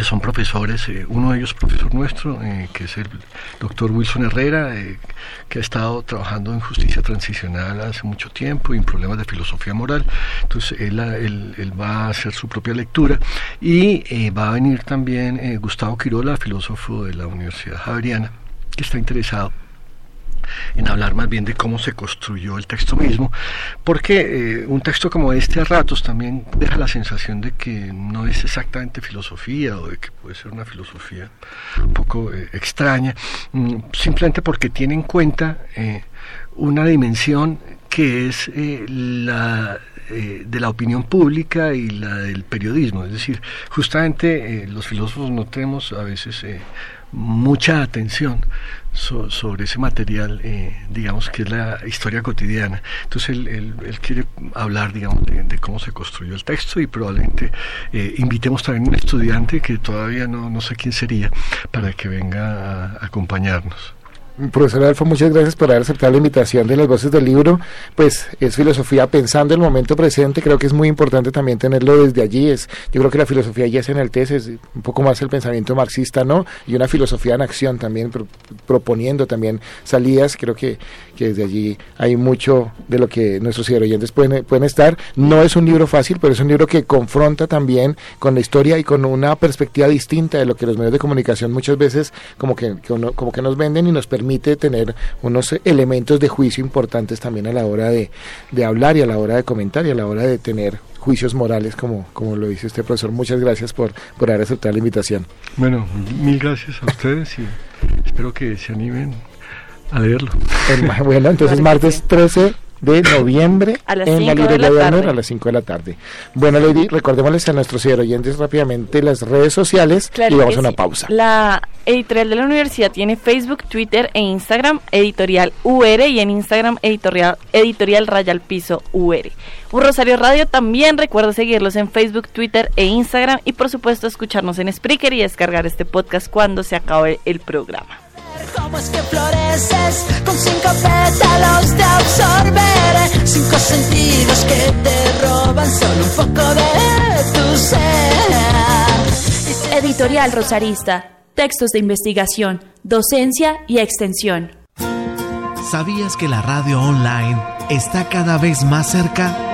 S11: que son profesores, eh, uno de ellos profesor nuestro, eh, que es el doctor Wilson Herrera, eh, que ha estado trabajando en justicia transicional hace mucho tiempo y en problemas de filosofía moral. Entonces él, él- él va a hacer su propia lectura y va a venir también Gustavo Quirola, filósofo de la Universidad Javeriana, que está interesado en hablar más bien de cómo se construyó el texto mismo, porque eh, un texto como este a ratos también deja la sensación de que no es exactamente filosofía o de que puede ser una filosofía un poco eh, extraña, mm, simplemente porque tiene en cuenta eh, una dimensión que es la de la opinión pública y la del periodismo. Es decir, justamente los filósofos no tenemos a veces mucha atención so- sobre ese material, eh, digamos, que es la historia cotidiana. Entonces él, él- quiere hablar, digamos, de, de cómo se construyó el texto y probablemente eh, invitemos también a un estudiante que todavía no, no sé quién sería para que venga a acompañarnos.
S2: Profesor Adolfo, muchas gracias por haber aceptado la invitación de las voces del libro. Pues es filosofía pensando el momento presente. Creo que es muy importante también tenerlo desde allí. Es, yo creo que la filosofía ya es en el TES, es un poco más el pensamiento marxista, ¿no? Y una filosofía en acción también, pro- proponiendo también salidas. Creo que, que desde allí hay mucho de lo que nuestros oyentes pueden, pueden estar. No es un libro fácil, pero es un libro que confronta también con la historia y con una perspectiva distinta de lo que los medios de comunicación muchas veces como que, como que nos venden y nos permite tener unos elementos de juicio importantes también a la hora de, de hablar y a la hora de comentar y a la hora de tener juicios morales como, como lo dice este profesor. Muchas gracias por, por haber aceptado la invitación.
S11: Bueno, mil gracias a ustedes y espero que se animen a leerlo.
S2: El (laughs) bueno, entonces martes 13 de noviembre
S3: A las
S2: en la
S3: cinco de
S2: librería
S3: la
S2: de Honor a las 5 de la tarde. Bueno, Lady, recordémosles a nuestros oyentes rápidamente las redes sociales
S3: Claro
S2: y vamos a una
S3: sí.
S2: pausa.
S3: La editorial de la universidad tiene Facebook, Twitter e Instagram, editorial UR y en Instagram editorial, editorial Raya al Piso UR. Un Rosario Radio también recuerda seguirlos en Facebook, Twitter e Instagram y por supuesto escucharnos en Spreaker y descargar este podcast cuando se acabe el programa.
S10: ¿Cómo es que floreces con cinco pétalos de absorber? Cinco sentidos que te roban solo un poco de tu ser.
S1: Editorial Rosarista. Textos de investigación, docencia y extensión.
S6: ¿Sabías que la radio online está cada vez más cerca?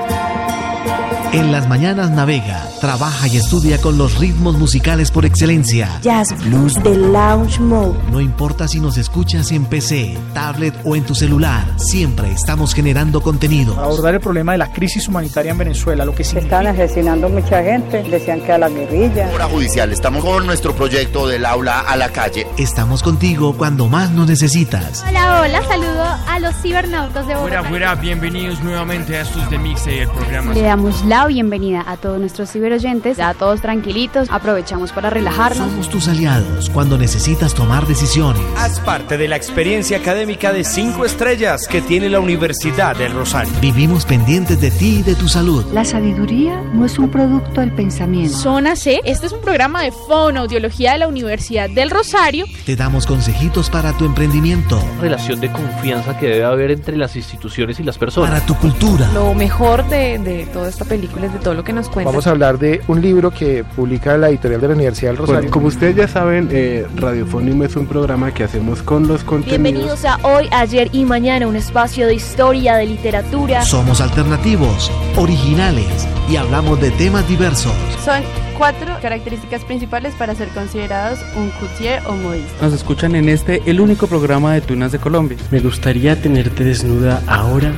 S6: En las mañanas navega, trabaja y estudia con los ritmos musicales por excelencia.
S5: Jazz Blues de Lounge Mode.
S6: No importa si nos escuchas en PC, tablet o en tu celular, siempre estamos generando contenido.
S14: Para abordar el problema de la crisis humanitaria en Venezuela, lo que significa...
S15: Estaban asesinando mucha gente, decían que a la guerrilla.
S16: Hora judicial, estamos con nuestro proyecto del aula a la calle.
S6: Estamos contigo cuando más nos necesitas.
S17: Hola, hola, saludo a los cibernautas de
S18: Fuera,
S17: Bogotá.
S18: fuera, bienvenidos nuevamente a estos de Mixe, el programa.
S19: Le damos la bienvenida a todos nuestros ciberoyentes, a todos tranquilitos, aprovechamos para relajarnos.
S6: Somos tus aliados cuando necesitas tomar decisiones.
S7: Haz parte de la experiencia académica de 5 estrellas que tiene la Universidad del Rosario.
S6: Vivimos pendientes de ti y de tu salud.
S20: La sabiduría no es un producto del pensamiento.
S21: Zona C, este es un programa de fonoaudiología de la Universidad del Rosario.
S6: Te damos consejitos para tu emprendimiento,
S22: relación de confianza que debe haber entre las instituciones y las personas.
S6: para tu cultura.
S23: Lo mejor de, de toda esta película de todo lo que nos cuenta.
S2: Vamos a hablar de un libro que publica la editorial de la Universidad del Rosario.
S24: Bueno, como ustedes ya saben, eh, Radiofónimo es un programa que hacemos con los contenidos.
S25: Bienvenidos a Hoy, Ayer y Mañana, un espacio de historia, de literatura.
S6: Somos alternativos, originales y hablamos de temas diversos.
S26: Son cuatro características principales para ser considerados un coutier o modista.
S27: Nos escuchan en este, el único programa de Tunas de Colombia.
S28: Me gustaría tenerte desnuda ahora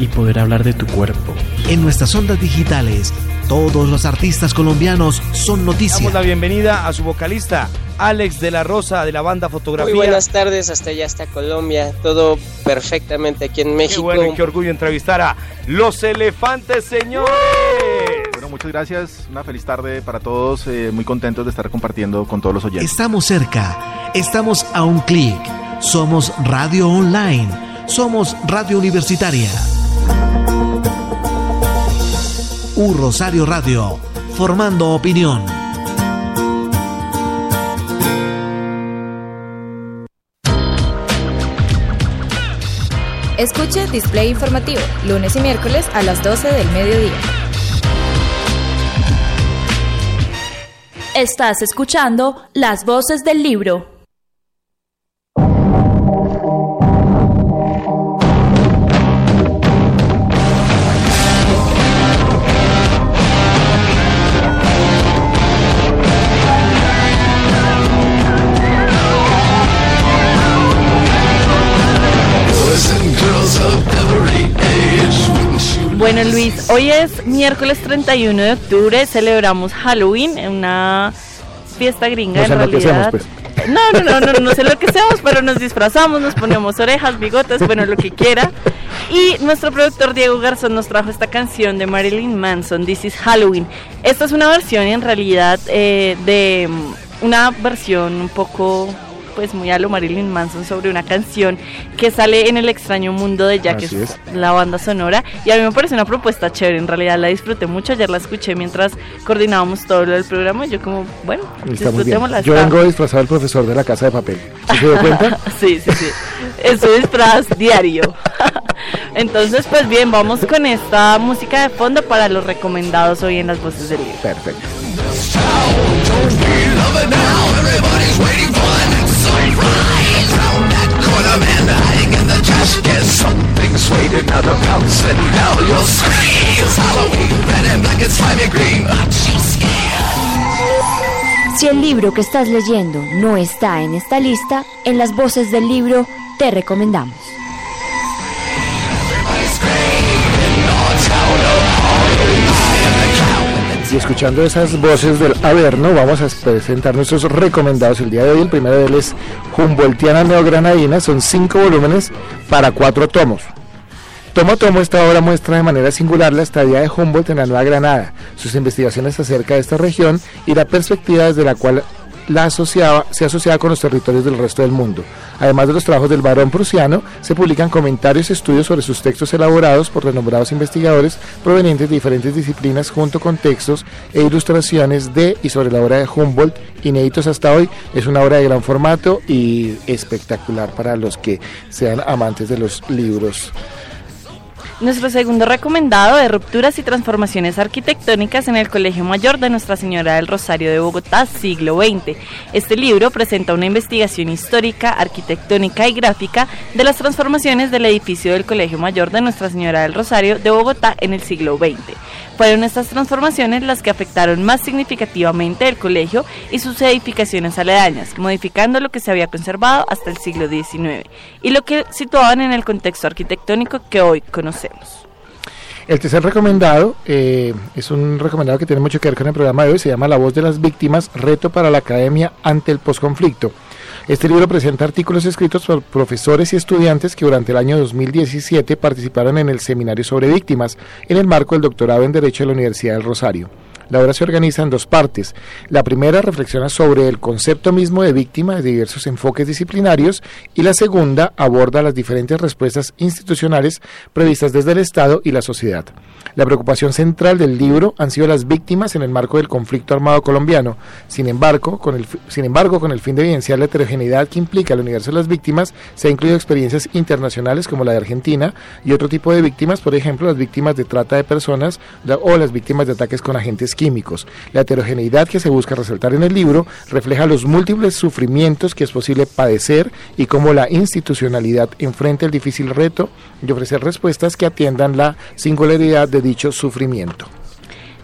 S28: y poder hablar de tu cuerpo.
S6: En nuestras ondas digitales, todos los artistas colombianos son
S7: Damos
S6: noticia.
S7: la bienvenida a su vocalista, Alex de la Rosa de la banda Fotografía.
S29: Muy buenas tardes, hasta allá, hasta Colombia. Todo perfectamente aquí en México.
S7: Qué bueno qué orgullo entrevistar a los elefantes, señores.
S30: Bueno, muchas gracias. Una feliz tarde para todos. Eh, muy contentos de estar compartiendo con todos los oyentes.
S6: Estamos cerca. Estamos a un clic. Somos Radio Online. Somos Radio Universitaria. U Rosario Radio. Formando opinión.
S31: Escuche Display Informativo, lunes y miércoles a las 12 del mediodía.
S1: Estás escuchando Las Voces del Libro.
S3: Hoy es miércoles 31 de octubre, celebramos Halloween, una fiesta gringa en realidad. Pues. No, no, no, no, no sé lo que seamos, pero nos disfrazamos, nos ponemos orejas, bigotes, bueno, lo que quiera. Y nuestro productor Diego Garzón nos trajo esta canción de Marilyn Manson, This is Halloween. Esta es una versión en realidad eh, de una versión un poco pues muy a lo Marilyn Manson sobre una canción que sale en el extraño mundo de Jack, que es, la banda sonora. Y a mí me parece una propuesta chévere, en realidad la disfruté mucho. Ayer la escuché mientras coordinábamos todo lo del programa. Y yo, como, bueno, disfrutémosla.
S2: Yo vengo disfrazado del profesor de la casa de papel. ¿Se dio cuenta? (laughs)
S3: sí, sí, sí. Es un disfraz diario. (laughs) Entonces, pues bien, vamos con esta música de fondo para los recomendados hoy en las voces del libro.
S2: Perfecto.
S31: Si el libro que estás leyendo no está en esta lista, en las voces del libro te recomendamos.
S2: Y escuchando esas voces del Averno, vamos a presentar nuestros recomendados el día de hoy. El primero de ellos es Humboldtiana Neogranadina, son cinco volúmenes para cuatro tomos. Tomo a tomo, esta obra muestra de manera singular la estadía de Humboldt en la Nueva Granada, sus investigaciones acerca de esta región y la perspectiva desde la cual la asociaba, se asociaba con los territorios del resto del mundo. Además de los trabajos del varón prusiano, se publican comentarios y estudios sobre sus textos elaborados por renombrados investigadores provenientes de diferentes disciplinas junto con textos e ilustraciones de y sobre la obra de Humboldt, inéditos hasta hoy. Es una obra de gran formato y espectacular para los que sean amantes de los libros
S3: nuestro segundo recomendado de rupturas y transformaciones arquitectónicas en el Colegio Mayor de Nuestra Señora del Rosario de Bogotá, siglo XX. Este libro presenta una investigación histórica, arquitectónica y gráfica de las transformaciones del edificio del Colegio Mayor de Nuestra Señora del Rosario de Bogotá en el siglo XX. Fueron estas transformaciones las que afectaron más significativamente el colegio y sus edificaciones aledañas, modificando lo que se había conservado hasta el siglo XIX y lo que situaban en el contexto arquitectónico que hoy conocemos.
S2: El tercer recomendado eh, es un recomendado que tiene mucho que ver con el programa de hoy, se llama La voz de las víctimas, reto para la academia ante el posconflicto. Este libro presenta artículos escritos por profesores y estudiantes que durante el año 2017 participaron en el seminario sobre víctimas en el marco del doctorado en Derecho de la Universidad del Rosario. La obra se organiza en dos partes. La primera reflexiona sobre el concepto mismo de víctima de diversos enfoques disciplinarios y la segunda aborda las diferentes respuestas institucionales previstas desde el Estado y la sociedad. La preocupación central del libro han sido las víctimas en el marco del conflicto armado colombiano. Sin embargo, con el, sin embargo, con el fin de evidenciar la heterogeneidad que implica el universo de las víctimas, se han incluido experiencias internacionales como la de Argentina y otro tipo de víctimas, por ejemplo, las víctimas de trata de personas o las víctimas de ataques con agentes químicos. La heterogeneidad que se busca resaltar en el libro refleja los múltiples sufrimientos que es posible padecer y cómo la institucionalidad enfrenta el difícil reto de ofrecer respuestas que atiendan la singularidad de dicho sufrimiento.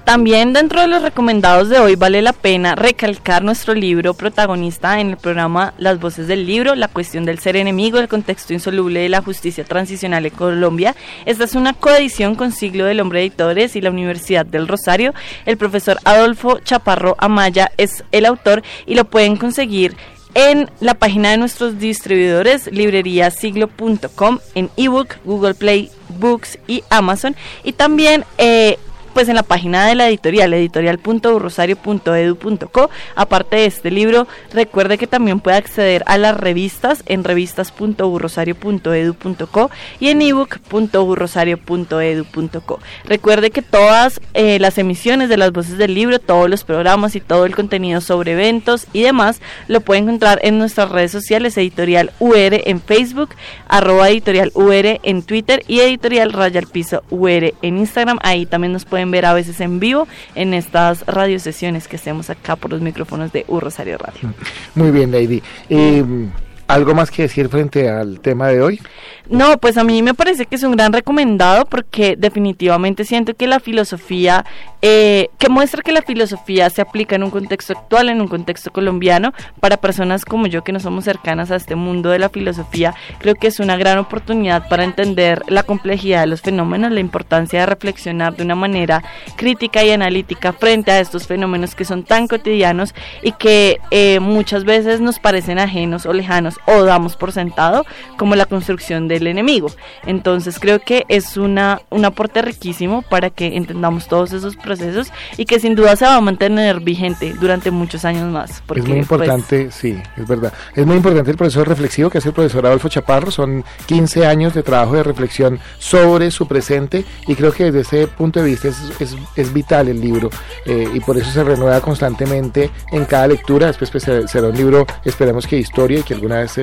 S3: También dentro de los recomendados de hoy vale la pena recalcar nuestro libro protagonista en el programa Las Voces del Libro, La cuestión del ser enemigo, el contexto insoluble de la justicia transicional en Colombia. Esta es una coedición con Siglo del Hombre Editores y la Universidad del Rosario. El profesor Adolfo Chaparro Amaya es el autor y lo pueden conseguir en la página de nuestros distribuidores libreriasiglo.com en ebook, Google Play Books y Amazon. Y también eh, pues en la página de la editorial, editorial.urrosario.edu.co. Aparte de este libro, recuerde que también puede acceder a las revistas en revistas.urrosario.edu.co y en ebook.urrosario.edu.co. Recuerde que todas eh, las emisiones de las voces del libro, todos los programas y todo el contenido sobre eventos y demás lo puede encontrar en nuestras redes sociales, editorial UR en Facebook, arroba editorial UR en Twitter y editorial Raya al Piso UR en Instagram. Ahí también nos pueden ver a veces en vivo en estas radiosesiones que hacemos acá por los micrófonos de U Rosario Radio.
S2: Muy bien, Lady. Eh, ¿Algo más que decir frente al tema de hoy?
S3: No, pues a mí me parece que es un gran recomendado porque definitivamente siento que la filosofía, eh, que muestra que la filosofía se aplica en un contexto actual, en un contexto colombiano, para personas como yo que no somos cercanas a este mundo de la filosofía, creo que es una gran oportunidad para entender la complejidad de los fenómenos, la importancia de reflexionar de una manera crítica y analítica frente a estos fenómenos que son tan cotidianos y que eh, muchas veces nos parecen ajenos o lejanos o damos por sentado, como la construcción de el enemigo. Entonces creo que es una, un aporte riquísimo para que entendamos todos esos procesos y que sin duda se va a mantener vigente durante muchos años más.
S2: Porque, es muy pues, importante, sí, es verdad. Es muy importante el proceso reflexivo que hace el profesor Adolfo Chaparro. Son 15 años de trabajo de reflexión sobre su presente y creo que desde ese punto de vista es, es, vital el libro eh, y por eso se renueva constantemente en cada lectura. Después pues, será un libro, esperemos que historia y que alguna vez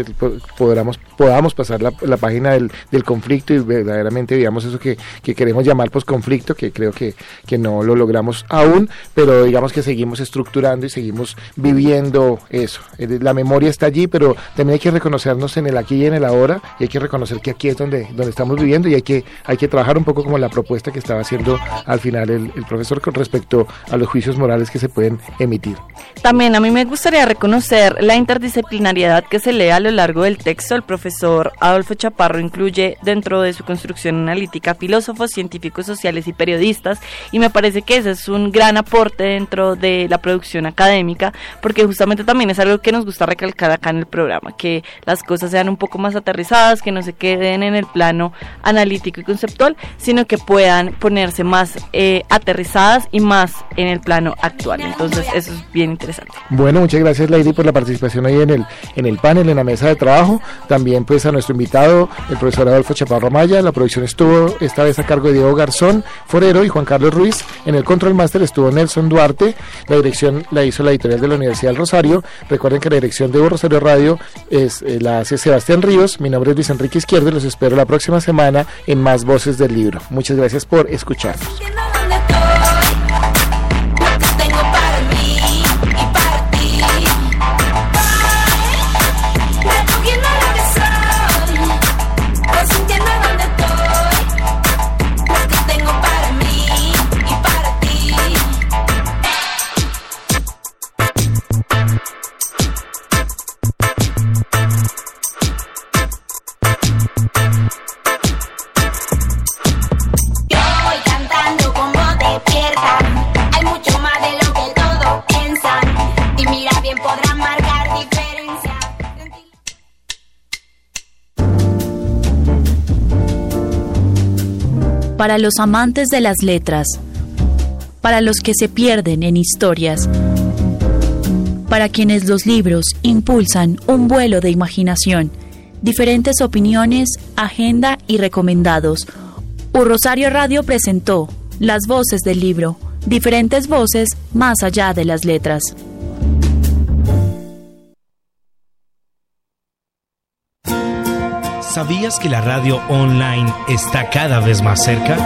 S2: podamos, podamos pasar la, la página del, del, conflicto y verdaderamente digamos eso que, que queremos llamar posconflicto, que creo que, que no lo logramos aún, pero digamos que seguimos estructurando y seguimos viviendo eso. Eh, la memoria está allí, pero también hay que reconocernos en el aquí y en el ahora y hay que reconocer que aquí es donde, donde estamos viviendo y hay que, hay que trabajar un poco como la propuesta que estaba haciendo al final el, el profesor con respecto a los juicios morales que se pueden emitir.
S3: También a mí me gustaría reconocer la interdisciplinariedad que se lee a lo largo del texto. El profesor Adolfo Chaparro incluye dentro de su construcción analítica filósofos, científicos sociales y periodistas y me parece que ese es un gran aporte dentro de la producción académica porque justamente también es algo que nos gusta recalcar acá en el programa, que las cosas sean un poco más aterrizadas, que no se queden en el plano analítico y conceptual, sino que puedan ponerse más eh, aterrizadas y más en el plano actual. Entonces eso es bien interesante.
S2: Bueno, muchas gracias Lady por la participación ahí en el, en el panel, en la mesa de trabajo. También pues a nuestro invitado el profesor Adolfo Chaparro Maya. La producción estuvo esta vez a cargo de Diego Garzón Forero y Juan Carlos Ruiz. El Control Master estuvo Nelson Duarte. La dirección la hizo la editorial de la Universidad del Rosario. Recuerden que la dirección de Rosario Radio es eh, la hace Sebastián Ríos. Mi nombre es Luis Enrique Izquierdo y los espero la próxima semana en Más Voces del Libro. Muchas gracias por escucharnos.
S1: Para los amantes de las letras, para los que se pierden en historias, para quienes los libros impulsan un vuelo de imaginación, diferentes opiniones, agenda y recomendados. U Rosario Radio presentó Las voces del libro, diferentes voces más allá de las letras.
S7: ¿Sabías que la radio online está cada vez más cerca?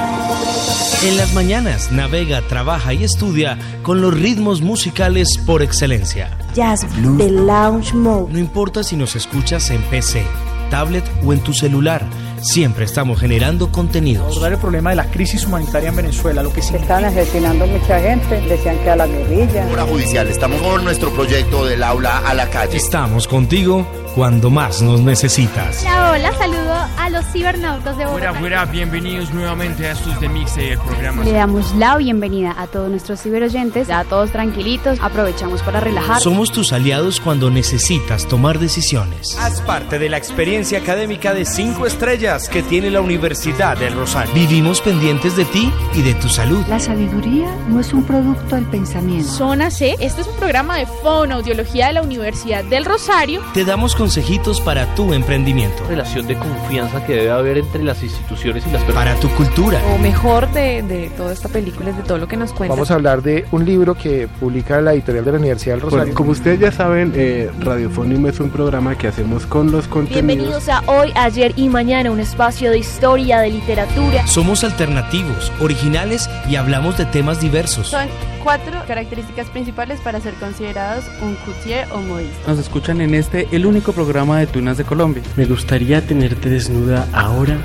S7: En las mañanas navega, trabaja y estudia con los ritmos musicales por excelencia.
S5: Jazz The Lounge Mode.
S7: No importa si nos escuchas en PC, tablet o en tu celular siempre estamos generando contenidos.
S32: Abordar el problema de la crisis humanitaria en Venezuela, lo que
S33: se están asesinando mucha gente, decían que a la guerrilla.
S34: Hora judicial, estamos con nuestro proyecto del aula a la calle.
S7: Estamos contigo cuando más nos necesitas.
S35: Hola, hola, saludo a los cibernautas de Bogotá.
S18: Fuera, fuera, bienvenidos nuevamente a estos de Mixe, el programa.
S19: Le damos la bienvenida a todos nuestros ciberoyentes, a todos tranquilitos, aprovechamos para relajar.
S7: Somos tus aliados cuando necesitas tomar decisiones.
S36: Haz parte de la experiencia académica de cinco estrellas que tiene la Universidad del Rosario.
S7: Vivimos pendientes de ti y de tu salud.
S20: La sabiduría no es un producto del pensamiento.
S21: Zona C, este es un programa de fonoaudiología de la Universidad del Rosario.
S7: Te damos consejitos para tu emprendimiento.
S22: Relación de confianza que debe haber entre las instituciones y las personas.
S7: Para tu cultura.
S23: O mejor de, de toda esta película, de todo lo que nos cuenta.
S2: Vamos a hablar de un libro que publica la editorial de la Universidad del Rosario.
S24: como ustedes ya saben, eh, Radiofónimo es un programa que hacemos con los contenidos.
S25: Bienvenidos a Hoy, Ayer y Mañana, un espacio de historia, de literatura.
S7: Somos alternativos, originales y hablamos de temas diversos.
S26: Son cuatro características principales para ser considerados un coutier o modista.
S27: Nos escuchan en este, el único programa de tunas de Colombia.
S28: Me gustaría tenerte desnuda ahora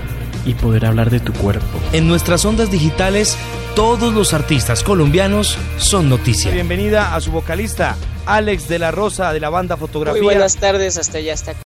S28: y poder hablar de tu cuerpo.
S7: En nuestras ondas digitales, todos los artistas colombianos son noticia.
S36: Bienvenida a su vocalista, Alex de la Rosa, de la banda Fotografía.
S29: Muy buenas tardes, hasta ya está.